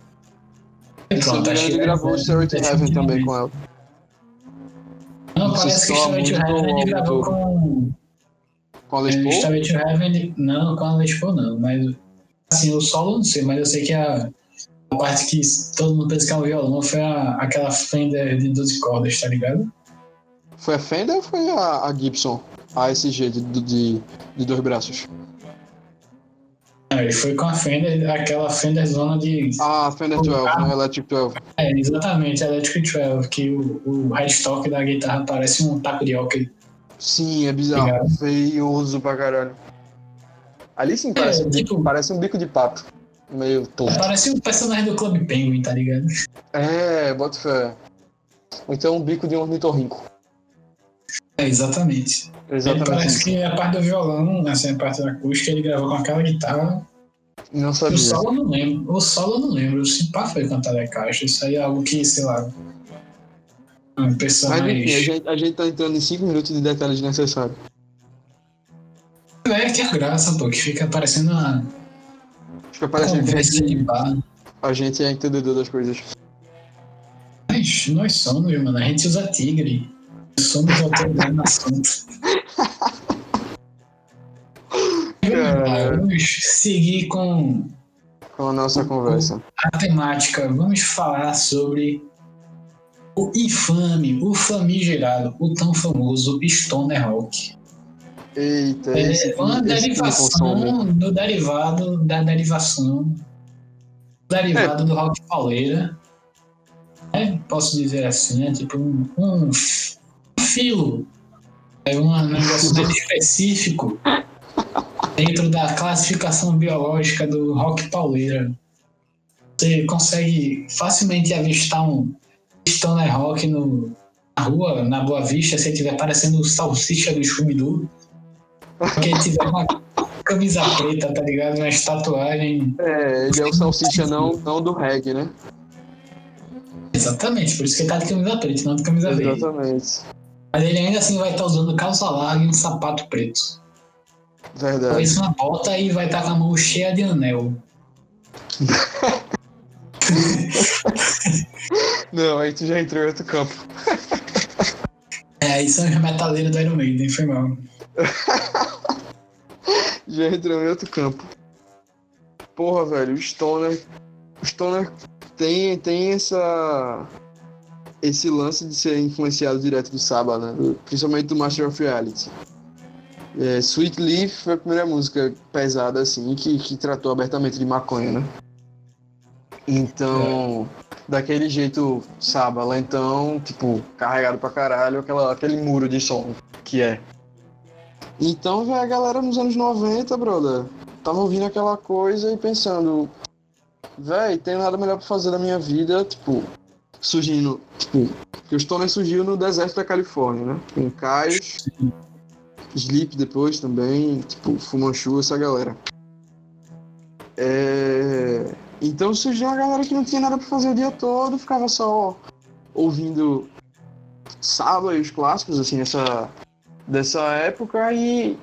E me engano, ele gravou o Stairway to Heaven também com ela. Não, Não parece que Stairway to Heaven ele gravou com Com a Les É, Paul? Starway to Heaven, não, com a Les Paul não, mas assim, o solo não sei, mas eu sei que a, a parte que todo mundo pensa que é um violão foi a, aquela Fender de 12 cordas, tá ligado? Foi a Fender ou foi a, a Gibson? A SG de, de, de dois braços. Não, ele foi com a Fender, aquela Fender zona de. Ah, a Fender 12, né? Electric 12. É, exatamente, Electric 12, que o, o headstock da guitarra parece um taco de hockey. Sim, é bizarro. Feioso pra caralho. Ali sim parece, É, um, bico, tipo- parece um bico de pato. Meio torto. Parece um personagem do Club Penguin, tá ligado? É, bota fé. Ou então um bico de um ornitorrinco. É, exatamente. Ele Exatamente parece isso. que a parte do violão, assim, a parte da acústica, ele gravou com aquela guitarra Não O sabia. solo eu não lembro. O solo eu não lembro. O Cipá foi cantar da caixa. Isso aí é algo que, sei lá. Uma pessoa Mas mais. enfim, a gente, a gente tá entrando em 5 minutos de detalhes necessários. É que é graça, pô, que fica parecendo uma Parecendo que bar. a gente é entendedor das coisas. Enfim, nós, somos, mano. A gente usa tigre. Somos autoridade no assunto. Vamos seguir com, com a nossa conversa. A temática. Vamos falar sobre o infame, o famigerado, o tão famoso Stoner Rock. Eita, é esse, uma esse derivação do derivado da derivação derivado é. do rock pauleira. É, posso dizer assim, é tipo um, um filo, é um negócio bem específico dentro da classificação biológica do rock pauleira. Você consegue facilmente avistar um stoner rock no, na rua, na Boa Vista, se estiver parecendo o salsicha do Scooby-Doo. Porque tiver uma camisa preta, tá ligado? Uma tatuagem. É, ele é o salsicha não, não do reggae, né? Exatamente, por isso que ele tá de camisa preta, não de camisa verde. Exatamente. Mas ele ainda assim vai estar tá usando calça larga e um sapato preto. Verdade. Depois uma bota e vai estar tá com a mão cheia de anel. Não, aí tu já entrou em outro campo. É, aí são os metaleiros do Iron Maiden, foi mal. já entrou em outro campo. Porra, velho, o Stoner. O Stoner tem, tem essa. Esse lance de ser influenciado direto do Saba, né? Principalmente do Master of Reality. É, Sweet Leaf foi a primeira música pesada, assim, que, que tratou abertamente de maconha, né? Então, é. daquele jeito Sábala, então, tipo, carregado pra caralho, aquela, aquele muro de som que é. Então, velho, a galera nos anos 90, brother, tava ouvindo aquela coisa e pensando, velho, tem nada melhor pra fazer da minha vida, tipo, surgindo, tipo, que o Stoner surgiu no deserto da Califórnia, né? Em Caios, Sleep depois também, tipo, Fumanchu, essa galera. É... Então surgiu uma galera que não tinha nada pra fazer o dia todo, ficava só ouvindo Saba e os clássicos, assim, nessa dessa época e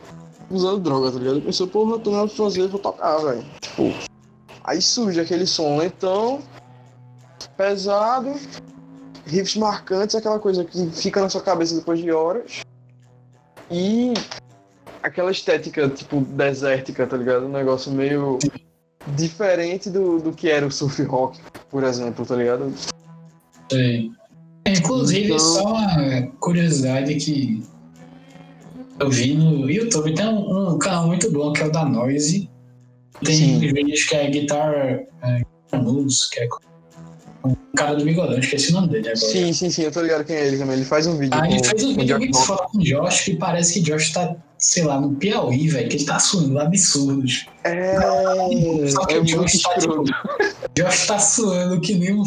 usando droga, tá ligado? Pensou, porra, tô nada pra fazer, vou tocar, velho. Tipo, aí surge aquele som lentão, pesado, riffs marcantes, aquela coisa que fica na sua cabeça depois de horas. E aquela estética, tipo, desértica, tá ligado? Um negócio meio diferente do, do que era o surf rock, por exemplo, tá ligado? Sim. Inclusive, então... só uma curiosidade que eu vi no YouTube, tem um, um canal muito bom que é o da Noise. Tem Sim. vídeos que é Guitar, é, que é um cara do bigodão, esqueci o nome dele agora. Sim, sim, sim, eu tô ligado quem é ele também. Ele faz um vídeo. Ah, com, ele fez um vídeo muito foda com o Josh, que parece que Josh tá, sei lá, no Piauí, velho, que ele tá suando absurdos. É. Só que é o Josh tá, tipo, Josh tá suando que nem um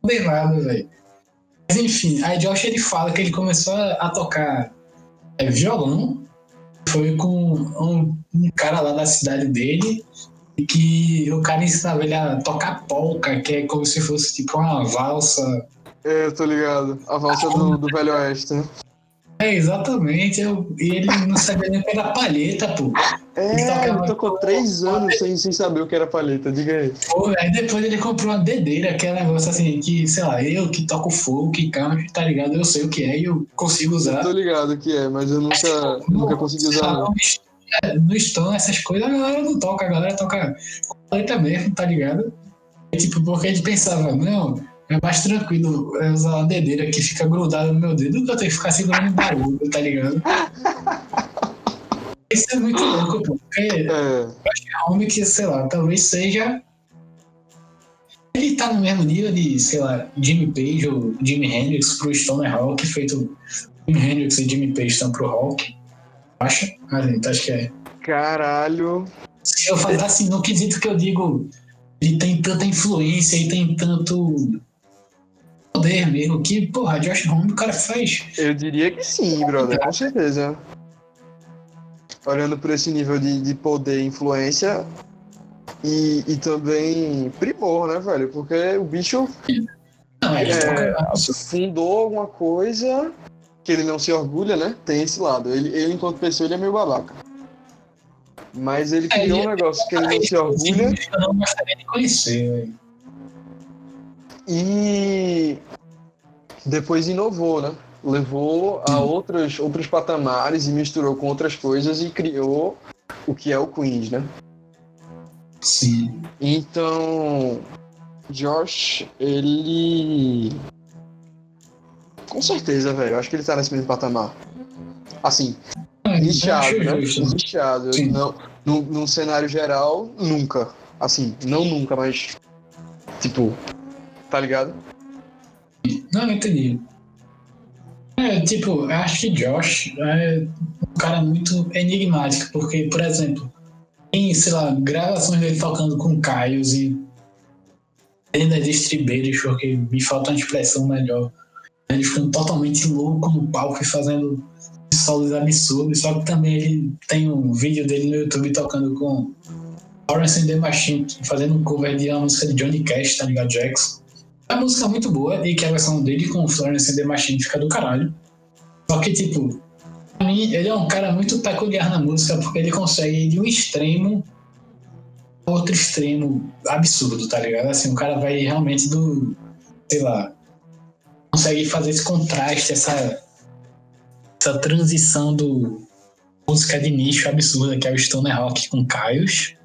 condenado, velho. Mas enfim, aí Josh ele fala que ele começou a tocar é, violão. Foi com um, um cara lá da cidade dele que o cara ensinava ele a tocar polka, que é como se fosse tipo uma valsa. É, eu tô ligado. A valsa do, do Velho Oeste, né? É, exatamente. Eu, e ele não sabia nem o que era palheta, pô. É, ele, tocou três anos sem, sem saber o que era palheta, diga aí. Pô, aí depois ele comprou uma dedeira, que é um negócio assim, que, sei lá, eu que toco fogo, que canto, tá ligado? Eu sei o que é e eu consigo usar. Eu tô ligado o que é, mas eu nunca, nunca consegui usar. Não. No Stone, essas coisas, a galera não toca, a galera toca paleta mesmo, tá ligado? E, tipo, porque a gente pensava, não, é mais tranquilo usar uma dedeira que fica grudada no meu dedo do que eu tenho que ficar segurando um barulho, tá ligado? Isso é muito louco, pô. Porque é. eu acho que é homem que, sei lá, talvez seja. Ele tá no mesmo nível de, sei lá, Jimmy Page ou Jimi Hendrix pro Stoner Rock, feito Jimi Hendrix e Jimmy Page estão pro rock. Acha? Ah, gente, acho que é. Caralho. Se eu falar assim, no quesito que eu digo, ele tem tanta influência e tem tanto poder mesmo que, porra, Josh Homme o cara faz. Eu diria que sim, brother, com certeza. Olhando por esse nível de, de poder e influência e, e também primor, né, velho? Porque o bicho não, é, é, fundou alguma coisa que ele não se orgulha, né? Tem esse lado. Ele, ele enquanto pessoa, ele é meio babaca. Mas ele é, criou é, um negócio que ele não se orgulha. Eu não gostaria de conhecer, velho. E depois inovou, né? Levou a outros, outros patamares e misturou com outras coisas e criou o que é o Queens, né? Sim. Então, Josh, ele. Com certeza, velho. Eu acho que ele tá nesse mesmo patamar. Assim, nichado, eu acho né? Nichado. Não, num, num cenário geral, nunca. Assim, não nunca, mas. Tipo. Tá ligado? Não, entendi. É, tipo, acho que Josh é um cara muito enigmático, porque, por exemplo, em, sei lá, gravações dele tocando com Caios e ele das estribeiras, porque me falta uma expressão melhor. Ele ficando totalmente louco no palco e fazendo solos absurdos, só que também ele tem um vídeo dele no YouTube tocando com Lawrence and the Machine, fazendo um cover de uma música de Johnny Cash, tá ligado? Jackson. A música é muito boa e que a versão dele com Florence and the Machine fica do caralho. Só que, tipo, pra mim, ele é um cara muito peculiar na música porque ele consegue ir de um extremo a outro extremo absurdo, tá ligado? Assim, o cara vai realmente do. sei lá. consegue fazer esse contraste, essa. essa transição do música de nicho absurda que é o Stoner Rock com Caios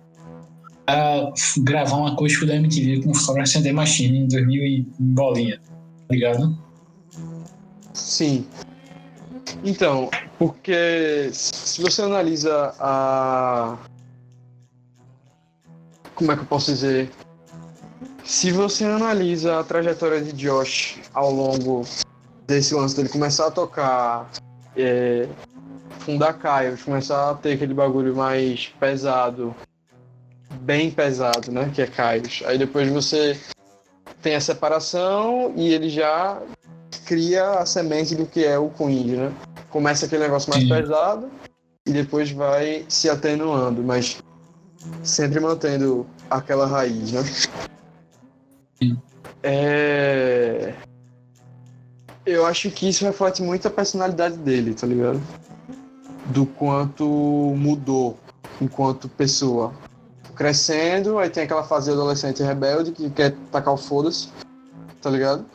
a gravar um acústico da MTV com Florence and the Machine em 2000 e bolinha, tá ligado? Sim. Então, porque se você analisa a. Como é que eu posso dizer? Se você analisa a trajetória de Josh ao longo desse lance dele começar a tocar, é, fundar Caios, começar a ter aquele bagulho mais pesado, bem pesado, né? Que é Caios. Aí depois você tem a separação e ele já cria a semente do que é o Queen, né? Começa aquele negócio mais Sim. pesado e depois vai se atenuando, mas sempre mantendo aquela raiz, né? Sim. É... Eu acho que isso reflete muito a personalidade dele, tá ligado? Do quanto mudou enquanto pessoa. Crescendo, aí tem aquela fase adolescente rebelde que quer tacar o foda-se, tá ligado?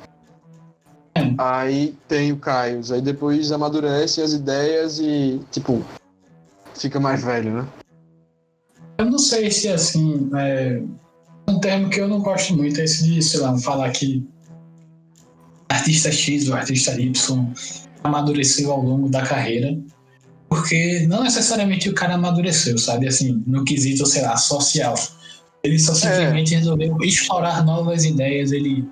Aí tem o Caios, aí depois amadurece as ideias e, tipo, fica mais velho, né? Eu não sei se assim. É... Um termo que eu não gosto muito é esse de, sei lá, falar que artista X ou artista Y amadureceu ao longo da carreira. Porque não necessariamente o cara amadureceu, sabe? Assim, no quesito, sei lá, social. Ele só simplesmente resolveu explorar novas ideias, ele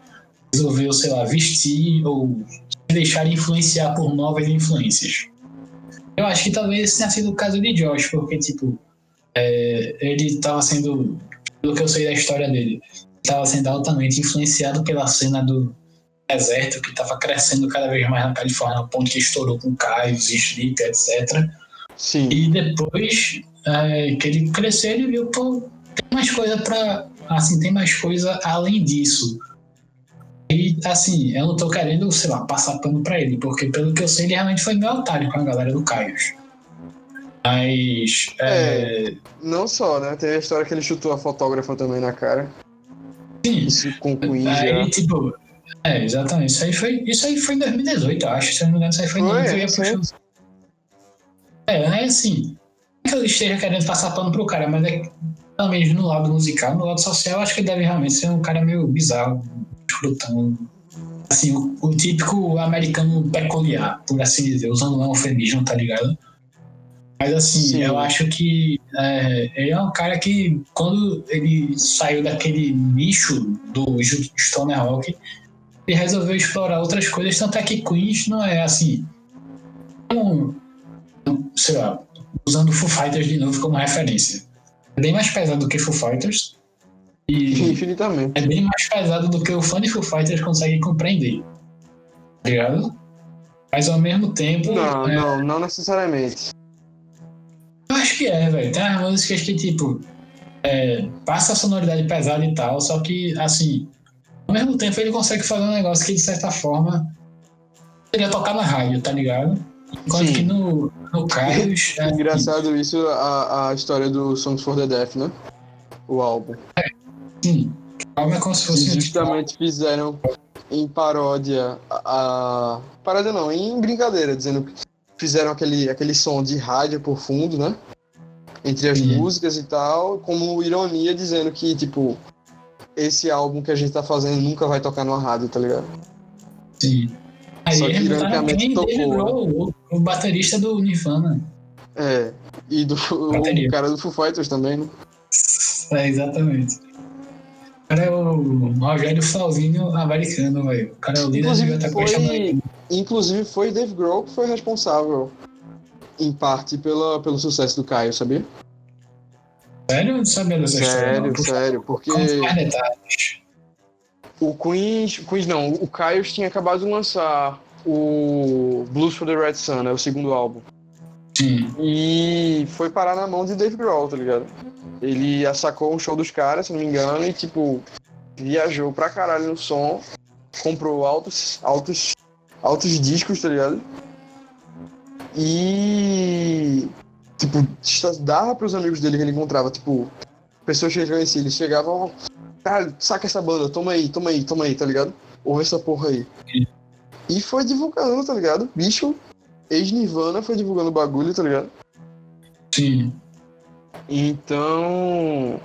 resolveu, sei lá, vestir ou deixar influenciar por novas influências. Eu acho que talvez esse tenha sido o caso de Josh, porque, tipo, é, ele estava sendo, pelo que eu sei da história dele, estava sendo altamente influenciado pela cena do deserto que estava crescendo cada vez mais na Califórnia, ao ponto que estourou com Caios, Sleep, etc. Sim. E depois é, que ele cresceu, ele viu, pô, tem mais coisa pra. Assim, tem mais coisa além disso. E, assim, eu não tô querendo, sei lá, passar pano pra ele, porque pelo que eu sei, ele realmente foi meio otário com a galera do Caios. Mas. É, Não só, né? Tem a história que ele chutou a fotógrafa também na cara. sim. Isso com o Queen Aí, já. tipo. É, exatamente. Isso aí foi, isso aí foi em 2018, eu acho. Se eu não me engano, isso aí foi em Foi, 2018. é, eu ia puxar- É, assim. Não é que eu esteja querendo passar pano pro cara, mas é que, pelo menos no lado musical, no lado social, eu acho que ele deve realmente ser um cara meio bizarro, escrotão. Assim, o, o típico americano peculiar, por assim dizer, usando um eufemismo, tá ligado? Mas assim, Sim. eu acho que é, ele é um cara que, quando ele saiu daquele nicho do Stoner Rock, ele resolveu explorar outras coisas, tanto é que Queens não é assim. Um, sei lá, usando Foo Fighters de novo como referência. É bem mais pesado do que Foo Fighters. E Infinitamente. é bem mais pesado do que o fã de Foo Fighters consegue compreender. Tá ligado? Mas ao mesmo tempo. Não, é, não, não necessariamente. Eu acho que é, velho. Tem umas músicas que, tipo, é, passa a sonoridade pesada e tal, só que, assim, ao mesmo tempo ele consegue fazer um negócio que, de certa forma, seria tocar na rádio, tá ligado? Enquanto Sim. que no, no Caios. é, Engraçado isso, a, a história do Songs for the Deaf, né? O álbum. Sim. Calma é como se Que fosse um justamente fizeram em paródia a, a. Paródia não, em brincadeira, dizendo que fizeram aquele, aquele som de rádio por fundo, né? Entre as Sim. músicas e tal, como ironia dizendo que, tipo, esse álbum que a gente tá fazendo nunca vai tocar numa rádio, tá ligado? Sim. Aí Só que botaram ironicamente tocou, Dave né? Grohl, o, o baterista do Nirvana. É. E do Bateria. o cara do Foo Fighters também, né? É, exatamente. O cara é o Rogério Flauzino americano, velho. O cara é o líder Inclusive, de outra foi- coisa. Inclusive foi Dave Grohl que foi responsável, em parte, pela, pelo sucesso do Caio, sabia? Sério? Sabia dessa história. não. Sério, sério, porque o Queens, Queens não, o Caio tinha acabado de lançar o Blues for the Red Sun, né, o segundo álbum. Sim. E foi parar na mão de Dave Grohl, tá ligado? Ele sacou um show dos caras, se não me engano, e tipo, viajou pra caralho no som, comprou altos, altos, altos discos, tá ligado? E tipo, dava pros amigos dele que ele encontrava, tipo, pessoas que ele conhecia, eles chegavam, cara, saca essa banda, toma aí, toma aí, toma aí, tá ligado? Ouve essa porra aí. E foi divulgando, tá ligado? Bicho, ex-Nirvana foi divulgando o bagulho, tá ligado? Sim. Então.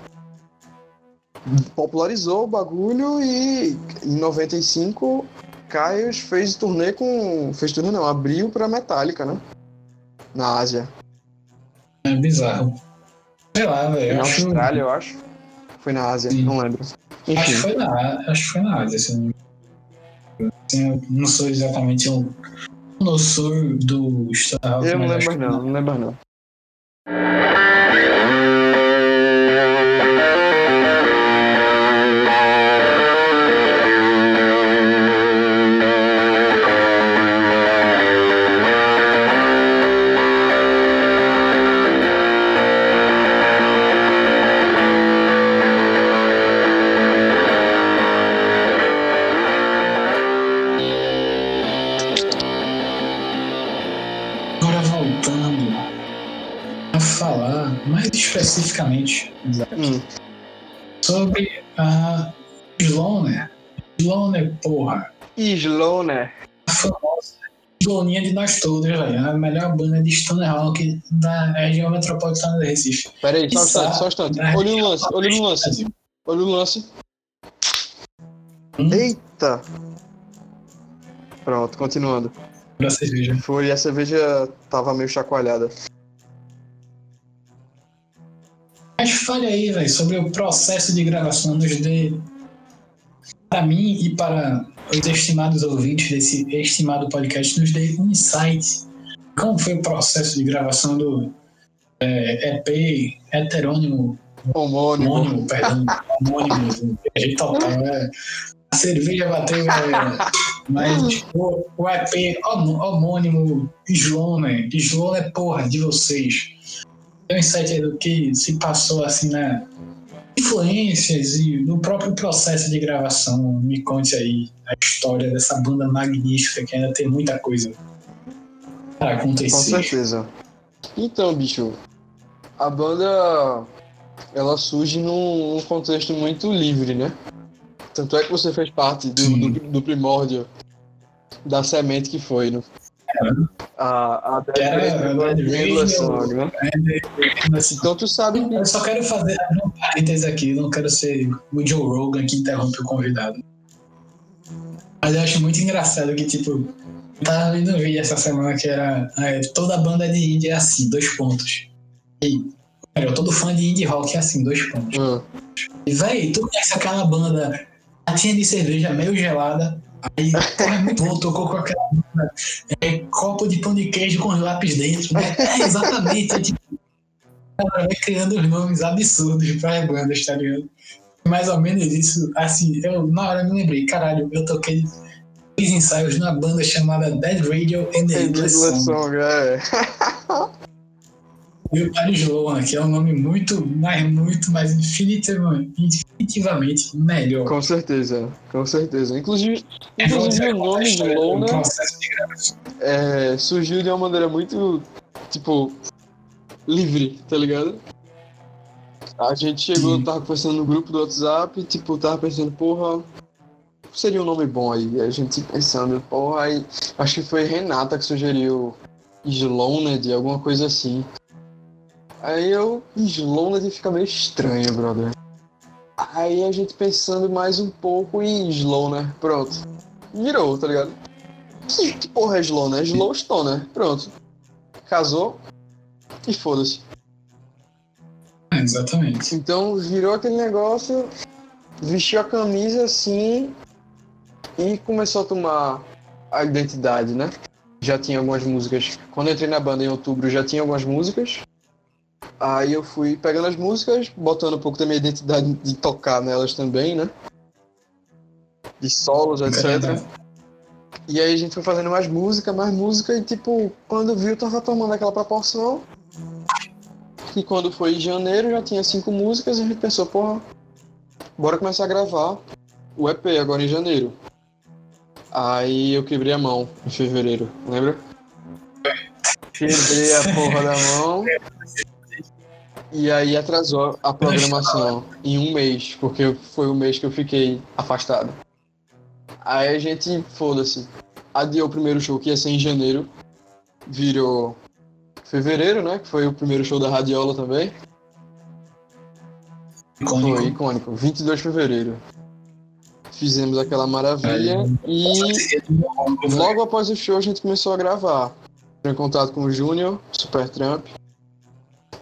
Popularizou o bagulho e em 95 Caios fez turnê com. Fez turnê não, abriu pra Metallica, né? Na Ásia. É bizarro. Sei lá, velho. Na Acho, Austrália, eu acho. Foi na Ásia, Sim. não lembro. acho, que Enfim. foi na, acho que foi na Ásia, se eu não. Assim, eu não sou exatamente um conhecedor do Star Eu não lembro não, não lembro não. Porra. Sloaner. A famosa Sloaninha de nós todos, velho. A melhor banda de stoner rock da região metropolitana do Recife. Pera aí, só um instante, só um instante. Olha o lance, olha o lance. Olha o lance. Hum? Eita! Pronto, continuando. Da cerveja. Foi, a cerveja tava meio chacoalhada. Mas fale aí, velho, sobre o processo de gravação. Nos dê, para mim e para os estimados ouvintes desse estimado podcast, nos dê um insight. Como foi o processo de gravação do é, EP heterônimo, Homônimo. homônimo, perdão, homônimo, do PG Total. É. A cerveja bateu, é, mas o, o EP homônimo Sloaner, Sloaner, porra, de vocês. Tem um insight aí do que se passou assim na influências e no próprio processo de gravação. Me conte aí a história dessa banda magnífica que ainda tem muita coisa para Com acontecer. certeza. Então, bicho, a banda ela surge num, num contexto muito livre, né? Tanto é que você fez parte do, do, do primórdio da semente que foi, né? A, né? Então tu sabe Eu só quero fazer um parênteses aqui, não quero ser o Joe Rogan que interrompe o convidado. Mas eu acho muito engraçado que, tipo, eu tava vendo um vídeo essa semana que era é, toda banda de indie é assim, dois pontos. E, cara, todo fã de indie rock é assim, dois pontos. Ah, E, véi, tu conhece aquela banda latinha de cerveja meio gelada, aí é bom, tocou com aquela banda, é, copo de pão de queijo com os lápis dentro, né? É, exatamente, é tipo, ela vai criando os nomes absurdos para as bandas, tá ligado? Mais ou menos isso, assim, eu na hora me lembrei, caralho, eu toquei dois ensaios numa banda chamada Dead Radio and the Endless Song. Song, é. E o Sloan, que é um nome muito, mais, muito mais infinitivamente, definitivamente melhor. Com certeza, com certeza. Inclusive, vou inclusive o nome né? de gravação. é, surgiu de uma maneira muito, tipo, livre, tá ligado? A gente chegou, Sim. tava conversando no grupo do WhatsApp, tipo, tava pensando, porra, seria um nome bom aí? A gente pensando, porra, aí. Acho que foi Renata que sugeriu Sloned, alguma coisa assim. Aí eu. Sloned fica meio estranho, brother. Aí a gente pensando mais um pouco em Slow, Pronto. Virou, tá ligado? Que, que porra é Slow, né? Slow Stone, Pronto. Casou e foda-se. É, exatamente. Então virou aquele negócio, vestiu a camisa assim e começou a tomar a identidade, né? Já tinha algumas músicas. Quando eu entrei na banda em outubro, já tinha algumas músicas. Aí eu fui pegando as músicas, botando um pouco da minha identidade de tocar nelas também, né? De solos, etc. É e aí a gente foi fazendo mais música, mais música, e tipo, quando viu, tava tomando aquela proporção. E quando foi em janeiro, já tinha cinco músicas, e a gente pensou, porra, bora começar a gravar o EP agora em janeiro. Aí eu quebrei a mão em fevereiro, lembra? Quebrei a porra da mão. E aí atrasou a programação em um mês, porque foi o mês que eu fiquei afastado. Aí a gente, foda-se, adiou o primeiro show que ia ser em janeiro, virou fevereiro, né? Que foi o primeiro show da Radiola também. Icônico. Foi icônico, 22 de fevereiro. Fizemos aquela maravilha e logo após o show a gente começou a gravar. Entrou em contato com o Júnior, Super Trump,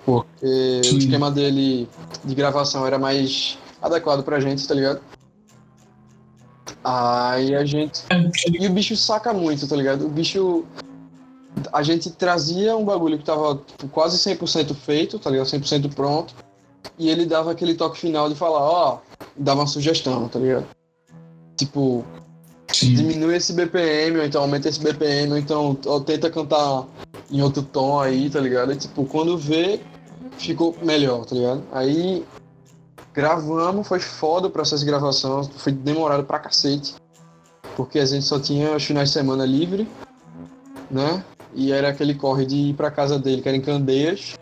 porque Sim. o esquema dele de gravação era mais adequado pra gente, tá ligado? Aí a gente. E o bicho saca muito, tá ligado? O bicho. A gente trazia um bagulho que tava tipo, quase 100% feito, tá ligado? 100% pronto. E ele dava aquele toque final de falar, ó, oh, dava uma sugestão, tá ligado? Tipo, Sim. diminui esse BPM, ou então aumenta esse BPM, ou então ou tenta cantar em outro tom aí, tá ligado? E, tipo, quando vê, ficou melhor, tá ligado? Aí gravamos, foi foda o processo de gravação, foi demorado pra cacete. Porque a gente só tinha os finais de semana livre, né? E era aquele corre de ir pra casa dele, que era em Candeias.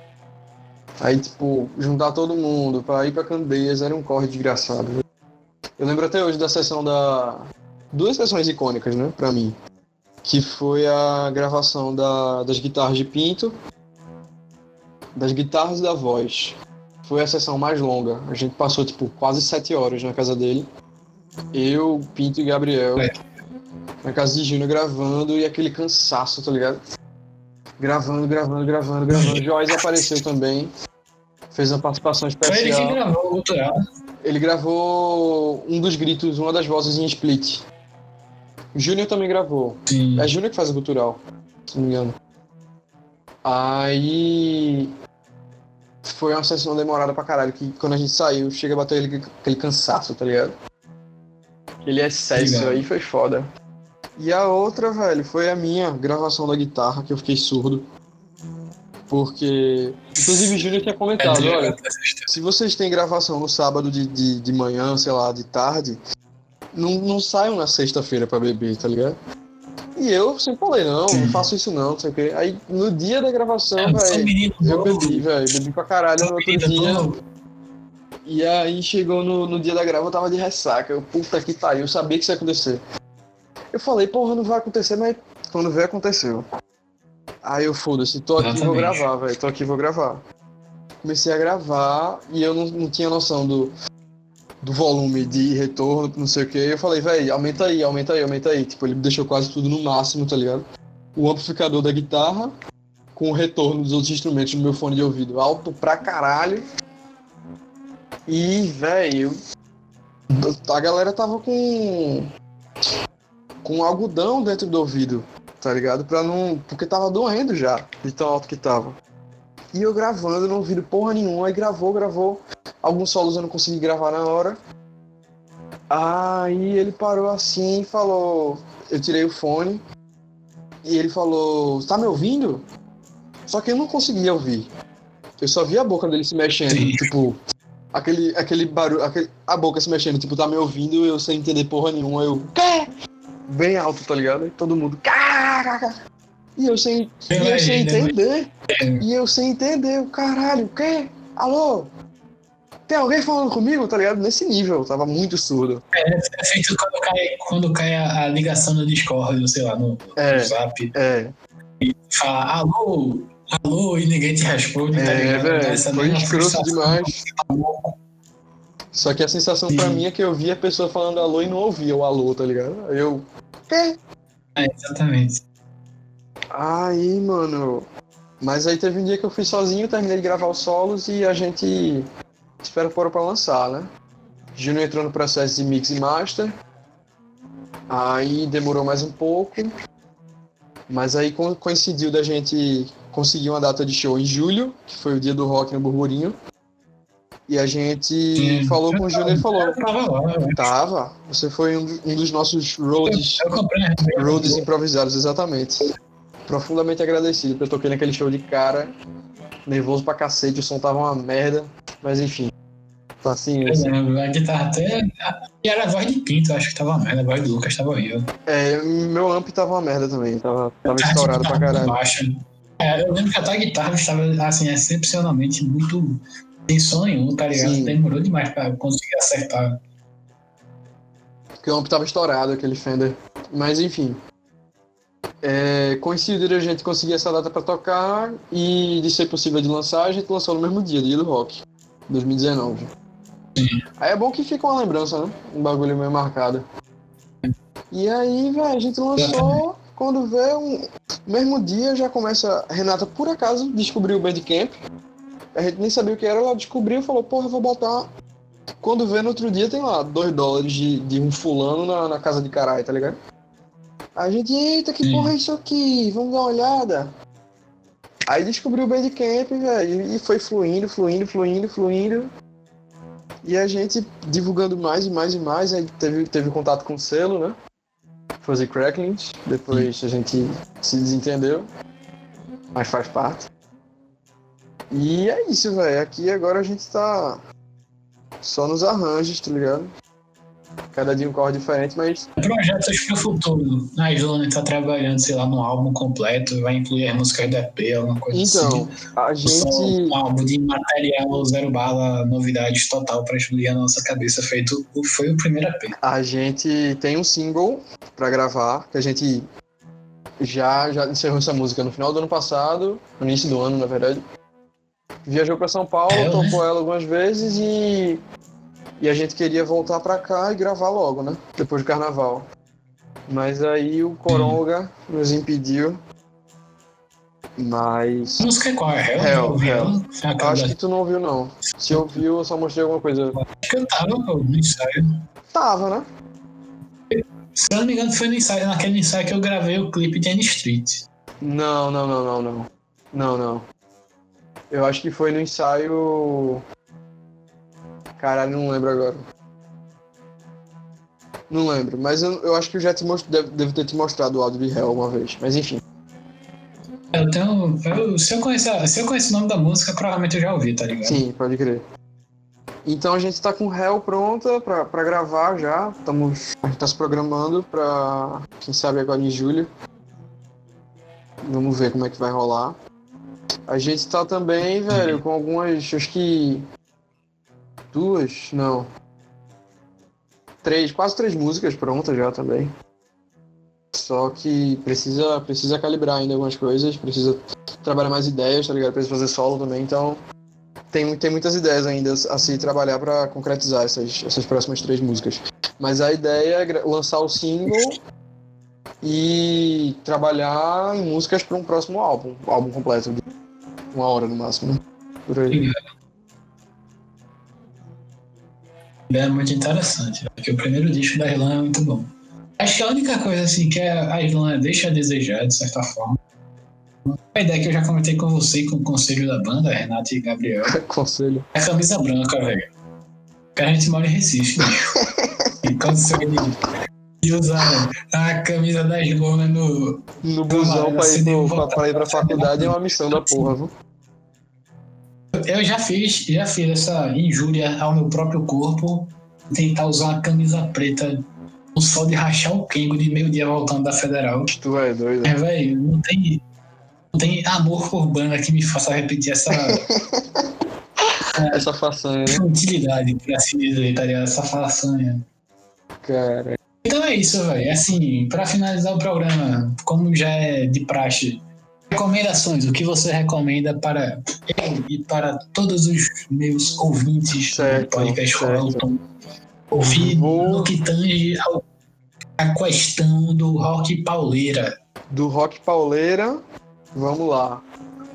Aí, tipo, juntar todo mundo pra ir pra Candeias era um corre desgraçado. Eu lembro até hoje da sessão da. Duas sessões icônicas, né, pra mim. Que foi a gravação da, das guitarras de Pinto, das guitarras e da voz. Foi a sessão mais longa. A gente passou, tipo, quase sete horas na casa dele. Eu, Pinto e Gabriel. É. Na casa de Júnior gravando e aquele cansaço, tá ligado? Gravando, gravando, gravando, gravando. Joyce apareceu também. Fez uma participação especial. Foi ele que gravou o gutural. Ele gravou um dos gritos, uma das vozes em split. O Júnior também gravou. Sim. É Júnior que faz o gutural, se não me engano. Aí. Foi uma sessão demorada pra caralho, que quando a gente saiu, chega a bater aquele, aquele cansaço, tá ligado? Aquele excesso aí foi foda. E a outra, velho, foi a minha gravação da guitarra, que eu fiquei surdo. Porque. Inclusive, o Júlio tinha comentado: é, olha, se vocês têm gravação no sábado de, de, de manhã, sei lá, de tarde, não, não saiam na sexta-feira pra beber, tá ligado? E eu sempre falei: não, não faço isso não, não sei o quê. Aí no dia da gravação, é, velho, eu bebi, velho, bebi pra caralho no outro dia. Novo. E aí chegou no, no dia da grava, eu tava de ressaca. Eu, puta que pariu, eu sabia que isso ia acontecer. Eu falei, porra, não vai acontecer, mas quando veio, aconteceu. Aí eu foda-se, tô aqui e vou gravar, velho. Tô aqui e vou gravar. Comecei a gravar e eu não, não tinha noção do, do volume de retorno, não sei o que. Eu falei, velho, aumenta aí, aumenta aí, aumenta aí. Tipo, ele deixou quase tudo no máximo, tá ligado? O amplificador da guitarra com o retorno dos outros instrumentos no meu fone de ouvido. Alto pra caralho. E, velho, a galera tava com. com algodão dentro do ouvido tá ligado? Pra não. Porque tava doendo já, de tão alto que tava. E eu gravando, não ouvindo porra nenhuma, aí gravou, gravou. Alguns solos eu não consegui gravar na hora. Aí ele parou assim e falou. Eu tirei o fone. E ele falou: Tá me ouvindo? Só que eu não conseguia ouvir. Eu só via a boca dele se mexendo, Sim. tipo. Aquele, aquele barulho, aquele, a boca se mexendo, tipo, tá me ouvindo, eu sem entender porra nenhuma, eu. Quê? bem alto, tá ligado? E todo mundo. Caraca! E eu sem, e eu sem entender. E eu sem entender. O caralho, o quê? Alô? tem alguém falando comigo, tá ligado? Nesse nível, tava muito surdo. É, é feito quando cai, quando cai a, a ligação no Discord, sei lá, no, É. no Zap. É, E fala, alô, alô, e ninguém te responde, tá é, ligado? velho, Essa foi mesma escroto demais. Só que a sensação pra Sim. mim é que eu via a pessoa falando alô e não ouvia o alô, tá ligado? Eu. Quê? É, exatamente. Aí, mano. Mas aí teve um dia que eu fui sozinho, terminei de gravar os solos e a gente espera fora pra lançar, né? Júnior entrou no processo de mix e master. Aí demorou mais um pouco. Mas aí co- coincidiu da gente conseguir uma data de show em julho, que foi o dia do rock no Burburinho. E a gente Sim. falou com o Júnior e falou: Eu tava lá, velho. Tava, você foi um, do- dos nossos roads Eu comprei a Roads improvisados, exatamente. Profundamente agradecido, porque eu toquei naquele show de cara, nervoso pra cacete, o som tava uma merda, mas enfim. Paciência. A guitarra até. E era a voz de Pinto, eu acho que tava uma merda, a voz do Lucas tava horrível. É, meu amp tava uma merda também, tava, tava estourado pra caralho. baixa. É, eu lembro que até a guitarra estava, assim, excepcionalmente muito. sem som nenhum, tá ligado? Sim. Demorou demais pra conseguir acertar. Porque o amp tava estourado, aquele Fender. Mas enfim. É, coincidiu a gente conseguir essa data pra tocar e de ser possível de lançar, a gente lançou no mesmo dia, dia do rock, 2019. Aí é bom que fica uma lembrança, né? Um bagulho meio marcado. E aí, velho, a gente lançou, quando vê um. Mesmo dia já começa. Renata, por acaso, descobriu o Bandcamp. A gente nem sabia o que era, ela descobriu e falou, porra, eu vou botar. Quando vê no outro dia tem lá 2 dólares de, de um fulano na, na casa de caralho, tá ligado? A gente, eita, que Sim. porra é isso aqui? Vamos dar uma olhada. Aí descobriu o Bandcamp, velho, e foi fluindo, fluindo, fluindo, fluindo. E a gente divulgando mais e mais e mais, aí teve, teve contato com o selo, né? Fuzzy Cracklings, depois a gente se desentendeu, mas faz parte. E é isso, velho. Aqui agora a gente tá só nos arranjos, tá ligado? Cada dia um corre diferente, mas Projetos pro futuro. A Islane tá trabalhando, sei lá, num álbum completo, vai incluir as músicas do EP, alguma coisa então, assim. a Só gente. um álbum de material zero bala, novidades total pra explodir a nossa cabeça. Feito, foi o primeiro EP. A gente tem um single pra gravar, que a gente já, já encerrou essa música no final do ano passado, no início do ano, na verdade. Viajou pra São Paulo, É, tocou ela algumas vezes e. E a gente queria voltar pra cá e gravar logo, né? Depois do carnaval. Mas aí o Coronga nos impediu. Mas. A música é qual? É Hell? Hell, Eu Hell. cara Acho que tu não ouviu, não. Se ouviu, eu só mostrei alguma coisa. Eu pô, no ensaio. Tava, né? Se eu não me engano, foi no ensaio, naquele ensaio que eu gravei o clipe de N Street. Não, não, não, não, não. Não, não. Eu acho que foi no ensaio. Caralho, não lembro agora. Não lembro, mas eu, eu acho que eu já te most... deve, devo ter te mostrado o áudio de Hell uma vez. Mas enfim. Eu tenho. eu- se, eu conhecer, se eu conhecer o nome da música, provavelmente eu já ouvi, tá ligado? Sim, pode crer. Então a gente tá com Hell pronta pra, pra gravar já. Estamos, a gente tá se programando pra, quem sabe, agora em julho. Vamos ver como é que vai rolar. A gente tá também, velho, com algumas, acho que. Duas? Não. Três, quase três músicas prontas já também. Só que precisa, precisa calibrar ainda algumas coisas, precisa trabalhar mais ideias, tá ligado? Precisa fazer solo também, então tem, tem muitas ideias ainda a se trabalhar pra concretizar essas, essas próximas três músicas. Mas a ideia é lançar o single e trabalhar em músicas para um próximo álbum, álbum completo, de uma hora no máximo, né? Por aí. É muito interessante, porque o primeiro disco da Irlanda é muito bom. Acho que a única coisa assim que a Irlanda deixa a desejar, de certa forma, a ideia que eu já comentei com você e com o conselho da banda, Renato e Gabriel, Conselho. é a camisa branca, velho. Porque a gente mora em Recife, bicho. E quando você de usar a camisa das gomas no. No busão pra ir, assim, pro, botar pra, pra ir pra pra faculdade é uma missão da porra, viu? Eu já fiz, já fiz essa injúria ao meu próprio corpo, tentar usar uma camisa preta no sol de rachar o Kengo de meio-dia voltando da federal. Tu é doido. É, velho, não tem, não tem amor por banda que me faça repetir essa. essa façanha, né? Utilidade, por assim dizer, tá ligado? Essa façanha. Cara. Então é isso, velho. Assim, pra finalizar o programa, como já é de praxe, recomendações. O que você recomenda para eu e para todos os meus ouvintes Certo, do podcast. Rolton ouvir Vou- no que tange ao- a questão do rock pauleira. Do rock pauleira, vamos lá.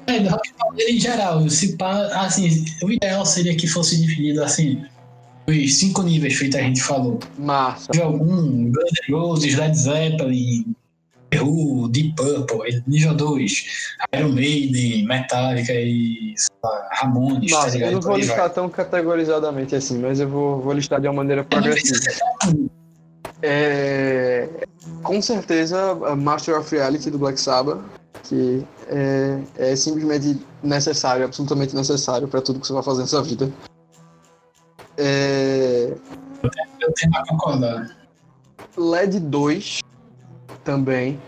É, do rock pauleira em geral. Se assim, o ideal seria que fosse dividido assim, os cinco níveis feito a gente falou. Massa. de algum Guns N' Roses, Led Zeppelin, Who, Deep Purple, nível 2, Iron Maiden, Metallica e lá, Ramones, tá Massa, ligado? eu não vou listar vai. tão categorizadamente assim, mas eu vou, vou listar de uma maneira Não progressiva. tão- É, com certeza, Master of Reality do Black Sabbath, que é, é simplesmente necessário, absolutamente necessário para tudo que você vai fazer nessa vida. É, Eu tenho a concordar. LED 2 também,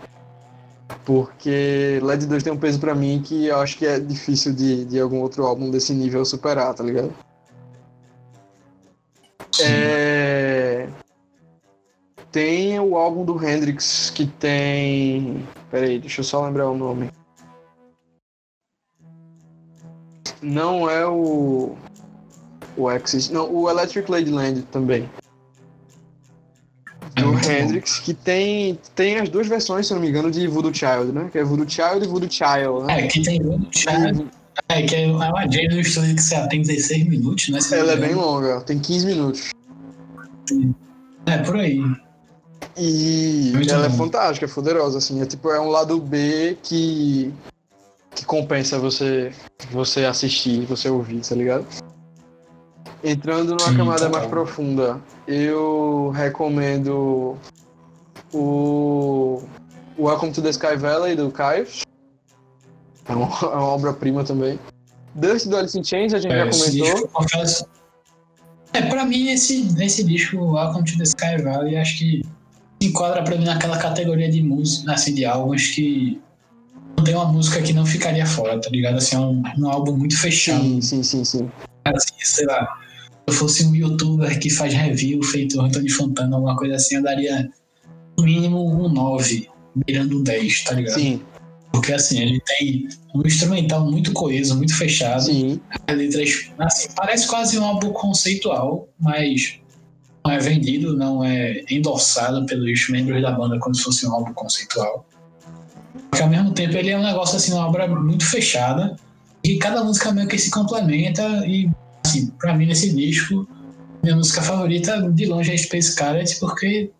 porque LED 2 tem um peso pra mim que eu acho que é difícil de, de algum outro álbum desse nível superar, tá ligado? É... Tem o álbum do Hendrix que tem. Peraí, deixa eu só lembrar o nome. Não é o. O Axis. Não, o Electric Ladyland também. Hendrix, que tem, tem as duas versões, se não me engano, de Voodoo Child, né? Que é Voodoo Child e Voodoo Child, né? É, que tem Voodoo Child, é, que é uma jam no estúdio que você tem 16 minutos, né? Ela é bem longa, tem 15 minutos. É, por aí. E Muito ela é bom. fantástica, é poderosa, assim. É tipo, é um lado B que, que compensa você, você assistir, você ouvir, tá ligado? Entrando numa Sim, camada total. mais profunda, eu recomendo o Welcome to the Sky Valley do Caius. É uma, é uma obra-prima também. Dust do Alice in Chains, a gente É, já comentou. disco. É, pra mim, esse, esse disco, Welcome to the Sky Valley, acho que se enquadra pra mim naquela categoria de música, assim, de álbuns que não tem uma música que não ficaria fora, tá ligado? Assim, é um, um álbum muito fechado. Sim, sim, sim, sim. Assim, sei lá, eu fosse um youtuber que faz review feito Antônio Fontana, alguma coisa assim, eu daria no mínimo um 9, beirando um 10, tá ligado? Sim, Porque assim, ele tem um instrumental muito coeso, muito fechado. sim. As letras, assim, parece quase um álbum conceitual, mas não é vendido, não é endossado pelos membros da banda como se fosse um álbum conceitual. Porque ao mesmo tempo ele é um negócio assim, uma obra muito fechada, e cada música meio que se complementa, e assim, pra mim nesse disco, minha música favorita de longe é Space Cadet, porque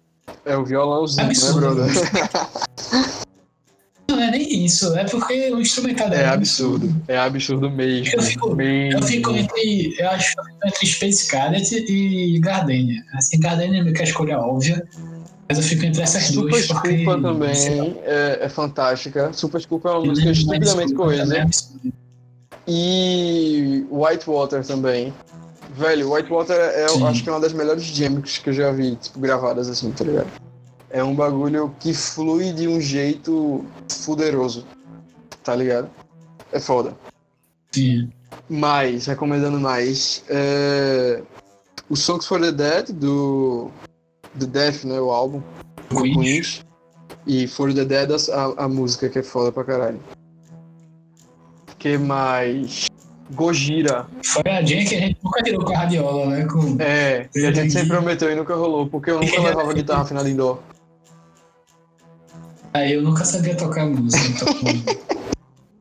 É o violãozinho, Absurdo. né, brother? não é nem isso, é porque o instrumental É dela absurdo. É absurdo mesmo. Eu fico- mesmo. Eu fico entre. Eu acho entre Space Cadet e Gardenia. Assim, Gardenia é meio que a escolha óbvia. Mas eu fico entre essas Super duas. porque, Desculpa também sei lá, é, é fantástica. Super Desculpa é uma música Mas estupidamente também coesa. é absurdo. E Whitewater também. Velho, Whitewater é, Sim. acho que é uma das melhores jams que eu já vi, tipo, gravadas assim, tá ligado? É um bagulho que flui de um jeito fuderoso, tá ligado? É foda. Sim. Mais, recomendando mais. É... O Songs for the Dead, do. Do Death, né? O álbum. Queens. E For the Dead, a, a música que é foda pra caralho. Que mais? Gojira. Foi a Jen que a gente nunca tirou com a radiola, né? Com... É, e a gente sempre prometeu e nunca rolou, porque eu nunca levava guitarra afinada em dó. Aí eu nunca sabia tocar música. Então...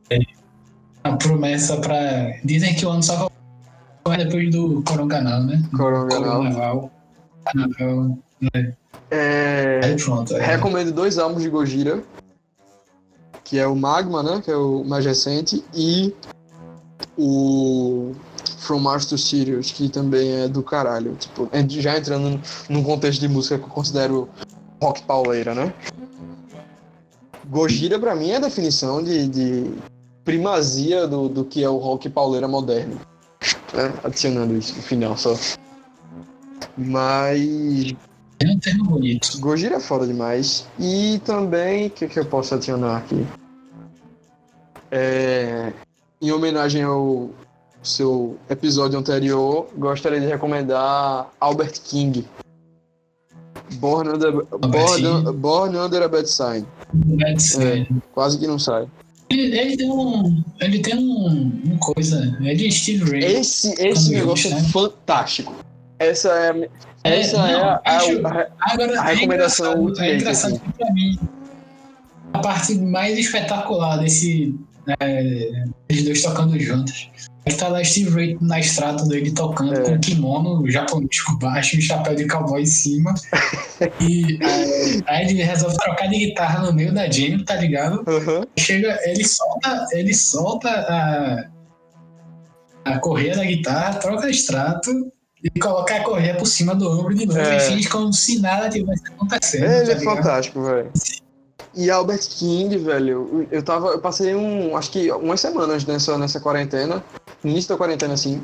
é. a promessa pra. Dizem que o ano só vai depois do Coronganal, né? Coronganal. Carnaval. Carnaval. É, Aí pronto. É. recomendo dois álbuns de Gojira, que é o Magma, né, que é o mais recente, e o From Mars to Sirius, que também é do caralho. Tipo, é já entrando num contexto de música que eu considero rock pauleira, né? Gojira, pra mim, é a definição de, de primazia do, do que é o rock pauleira moderno. né? Adicionando isso no final só. Mas É um termo bonito. Gojira é foda demais. E também, o que, que eu posso adicionar aqui? É, em homenagem ao seu episódio anterior, gostaria de recomendar Albert King. Born Under, Born, Born Under a Bad Sign. Bad Sign. É, quase que não sai. Ele, ele tem um. Ele tem um. Uma coisa. É de Steve Ray. Esse, esse negócio é fantástico. Essa é, É, essa não, é a, a- acho- a- Agora, A recomendação é engraçado, ultimate, é engraçado assim. pra mim a parte mais espetacular desse é, eles dois tocando juntos é que tá lá Steve Ray na extrato dele tocando É. com kimono japonês por baixo e um chapéu de cowboy em cima e é, aí ele resolve trocar de guitarra no meio da jam, tá ligado? Aham. Chega, ele solta, ele solta a, a correia da guitarra, troca extrato e coloca a correia por cima do ombro de novo É. e finge como se nada tivesse acontecendo. Ele tá é ligado? fantástico, velho. E Albert King, velho, eu- tava. Eu passei um. Acho que umas semanas nessa, nessa quarentena. No início da quarentena, assim.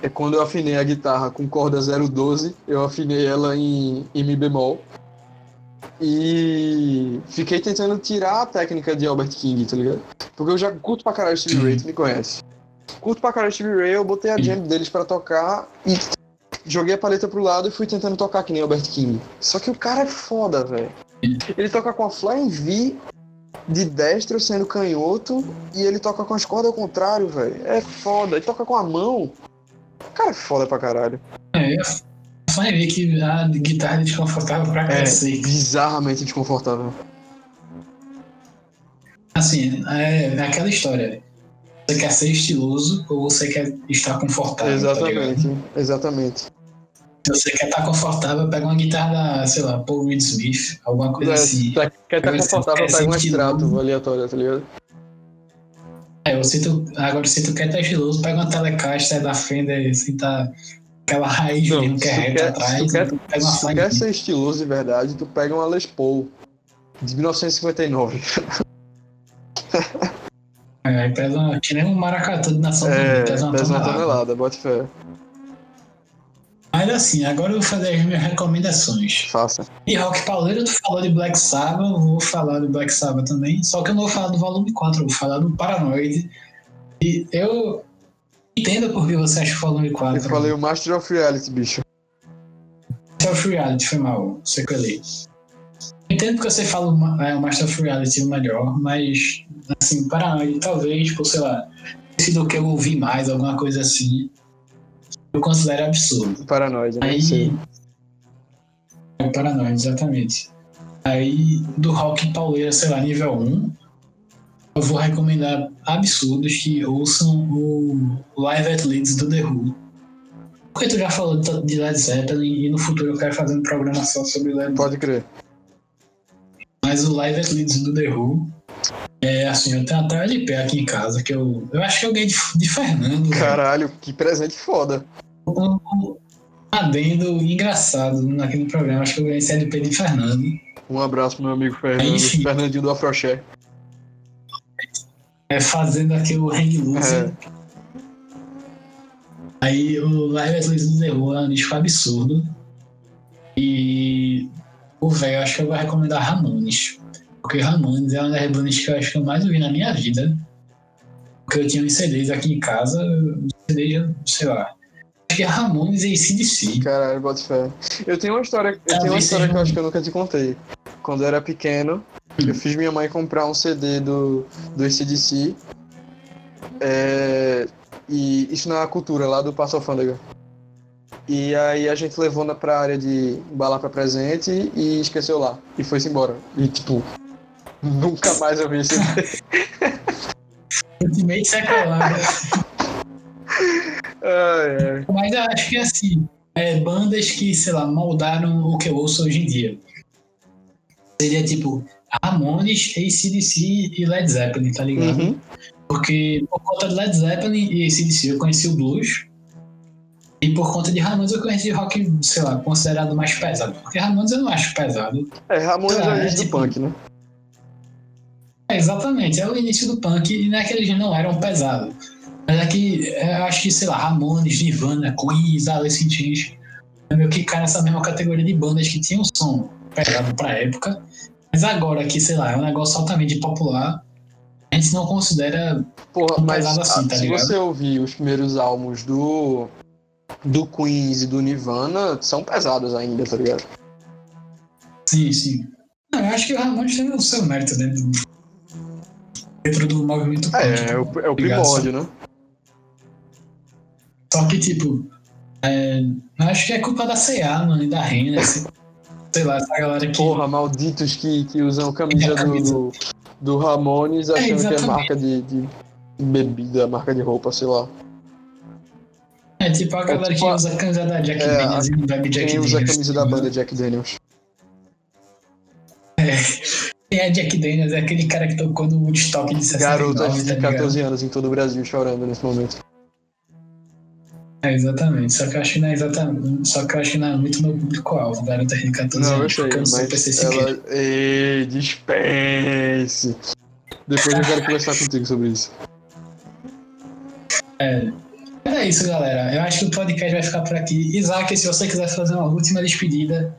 É quando eu afinei a guitarra com corda 012. Eu afinei ela em, em Mi bemol. E fiquei tentando tirar a técnica de Albert King, tá ligado? Porque eu já curto pra caralho Stevie Ray, tu me conhece. Curto pra caralho Stevie Ray, eu botei a jam deles pra tocar e joguei a paleta pro lado e fui tentando tocar que nem Albert King. Só que o cara é foda, velho. Ele toca com a Flying V de destro sendo canhoto e ele toca com as cordas ao contrário, velho. É foda. Ele toca com a mão. O cara é foda pra caralho. É, só ver que a guitarra é desconfortável pra É cacete. bizarramente desconfortável. Assim, é, é aquela história. Você quer ser estiloso ou você quer estar confortável? tá? Exatamente, exatamente. Se você quer estar confortável, pega uma guitarra da, sei lá, Paul Reed Smith, alguma coisa É, assim. tá- quer estar Eu confortável, quero pega um extrato aleatório, tá ligado? É, se tu, agora, se tu quer estar estiloso, pega uma Telecaster da Fender, assim, tá aquela raiz Não, mesmo que é se reta quer- atrás, se tu quer- tu pega uma Se tu quer ser estiloso de verdade, tu pega uma Les Paul de 1959. É, aí pesa uma, que nem um maracatu de nação É, pesa uma pesa uma tonelada. tonelada, bota fé. Mas assim, agora eu vou fazer as minhas recomendações. Faça. E Rock Pauleiro, tu falou de Black Sabbath, eu vou falar do Black Sabbath também, só que eu não vou falar do volume 4, eu vou falar do Paranoid. E eu entendo por que você acha o volume 4. Eu falei o Master of Reality, bicho. Master of Reality, foi mal, sequelei. Entendo porque você fala o é, o Master of Reality o melhor, mas, assim, Paranoid, talvez, por, sei lá, sido o que eu ouvi mais, alguma coisa assim, eu considero absurdo. Paranoide, né? Aí. É Paranoia, exatamente. Aí, do rock pauleira, sei lá, nível 1, eu vou recomendar absurdos que ouçam o Live at Leeds do The Who. Porque tu já falou de de Led Zeppelin e no futuro eu quero fazer um programa só sobre Led Zeppelin. Pode crer. Mas o Live at Leeds do The Who, é assim, eu tenho até o LP aqui em casa, que eu. Eu acho que eu ganhei de, de Fernando. velho. Caralho, que presente foda. um, um adendo engraçado naquele programa. Acho que eu ganhei esse LP de Fernando. Um abraço pro meu amigo Fernando, Enfim. Fernandinho do Afroché. É, fazendo aqui o Hang Loose. É. Aí o Live at The Who é um disco absurdo. E o velho, acho que eu vou recomendar Ramones. Porque Ramones é uma das bandas que eu acho que eu mais ouvi na minha vida. Porque eu tinha uns CDs aqui em casa, CDs, sei lá. Acho que é Ramones e CDC. Caralho, bota fé. Eu tenho uma história, eu Talvez tenho uma história seja que eu acho que eu nunca te contei. Quando eu era pequeno, eu fiz minha mãe comprar um CD do, do ACDC. É, e isso na cultura lá do Passo Alfândega. E aí a gente levou na, pra área de embalar pra presente e esqueceu lá. E foi-se embora. E tipo, nunca mais eu vi esse CD. Ultimate sequelado. Ai, ai. Mas eu acho que assim, é, bandas que, sei lá, moldaram o que eu ouço hoje em dia. Seria tipo Ramones, ACDC e Led Zeppelin, tá ligado? Uhum. Porque por conta de Led Zeppelin e ACDC eu conheci o blues. E por conta de Ramones eu conheci rock, sei lá, considerado mais pesado. Porque Ramones eu não acho pesado. É, Ramones é Ah, é início do tipo- punk, né? É, exatamente, é o início do punk e não é que eles não eram pesados. Mas é que é, eu acho que, sei lá, Ramones, Nirvana, Queen, Alice in Chains, é meio que cai nessa mesma categoria de bandas que tinham som pesado pra época. Mas agora que, sei lá, é um negócio altamente popular, a gente não considera Porra, mas assim, tá se ligado? você ouvir os primeiros álbuns do do Queens e do Nirvana, são pesados ainda, tá ligado? Sim, sim. Não, eu acho que o Ramones tem o seu mérito dentro do, dentro do movimento punk. É, é o, é o primórdio, né? Só que, tipo, é, acho que é culpa da C&A, mano, e da Renner, assim, sei lá, essa galera que... Porra, malditos que, que usam camisa, É, camisa. Do, do, Ramones achando que é marca de, de bebida, marca de roupa, sei lá. É tipo a galera tipo que usa a camisa da Jack é, Daniels e não bebe Jack Quem Daniels. usa a camisa da tá banda ligado? Jack Daniels. Quem é Jack Daniels? É aquele cara que tocou no Woodstock de 69, Garotas tá de ligado? 14 anos em todo o Brasil chorando nesse momento. É, exatamente. Só que eu acho que não é exatamente. Só que eu acho que não é muito meu público-alvo, garotas de 14 Não, anos, sei, PC Siqueira. ela... Ei, dispense! Depois eu quero conversar contigo sobre isso. É. Mas é isso, galera. Eu acho que o podcast vai ficar por aqui. Isaac, se você quiser fazer uma última despedida,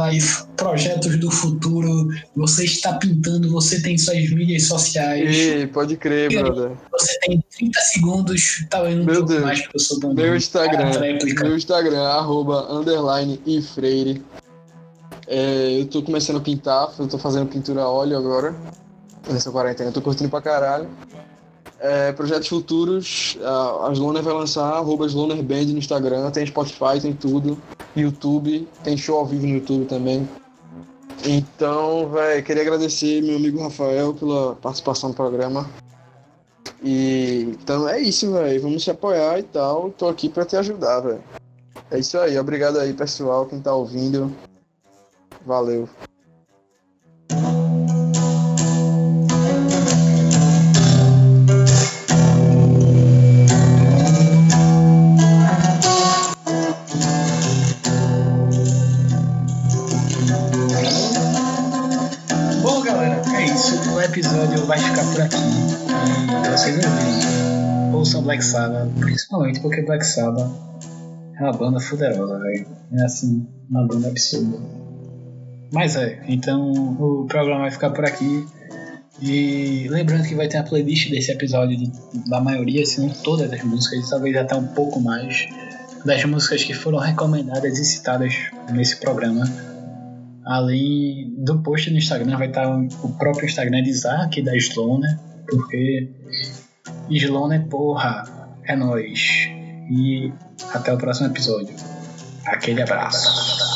aí projetos do futuro, você está pintando, você tem suas mídias sociais, Ei, pode crer, brother. você tem 30 segundos, talvez um Meu pouco Deus. mais, porque eu sou bom Meu Instagram, meu Instagram, arroba, underline e freire. É, eu tô começando a pintar, eu tô fazendo pintura a óleo agora. Nessa quarentena, eu tô curtindo pra caralho. É, projetos futuros, a, a Sloner vai lançar, arroba Sloner Band no Instagram, tem Spotify, tem tudo. YouTube, tem show ao vivo no YouTube também. Então, velho, queria agradecer meu amigo Rafael pela participação no programa. E então é isso, velho. Vamos se apoiar e tal. Tô aqui pra te ajudar, velho. É isso aí. Obrigado aí, pessoal, quem tá ouvindo. Valeu. Vocês ouviram. Ouçam Black Sabbath, principalmente porque Black Sabbath é uma banda fuderosa, velho. É assim, uma banda absurda. Mas é, então o programa vai ficar por aqui. E lembrando que vai ter a playlist desse episódio de- da maioria, se não todas as músicas, talvez até um pouco mais, das músicas que foram recomendadas e citadas nesse programa. Além do post no Instagram, vai estar o próprio Instagram de Isaac da Sloner, porque Sloner, porra, é nóis. E até o próximo episódio. Aquele abraço.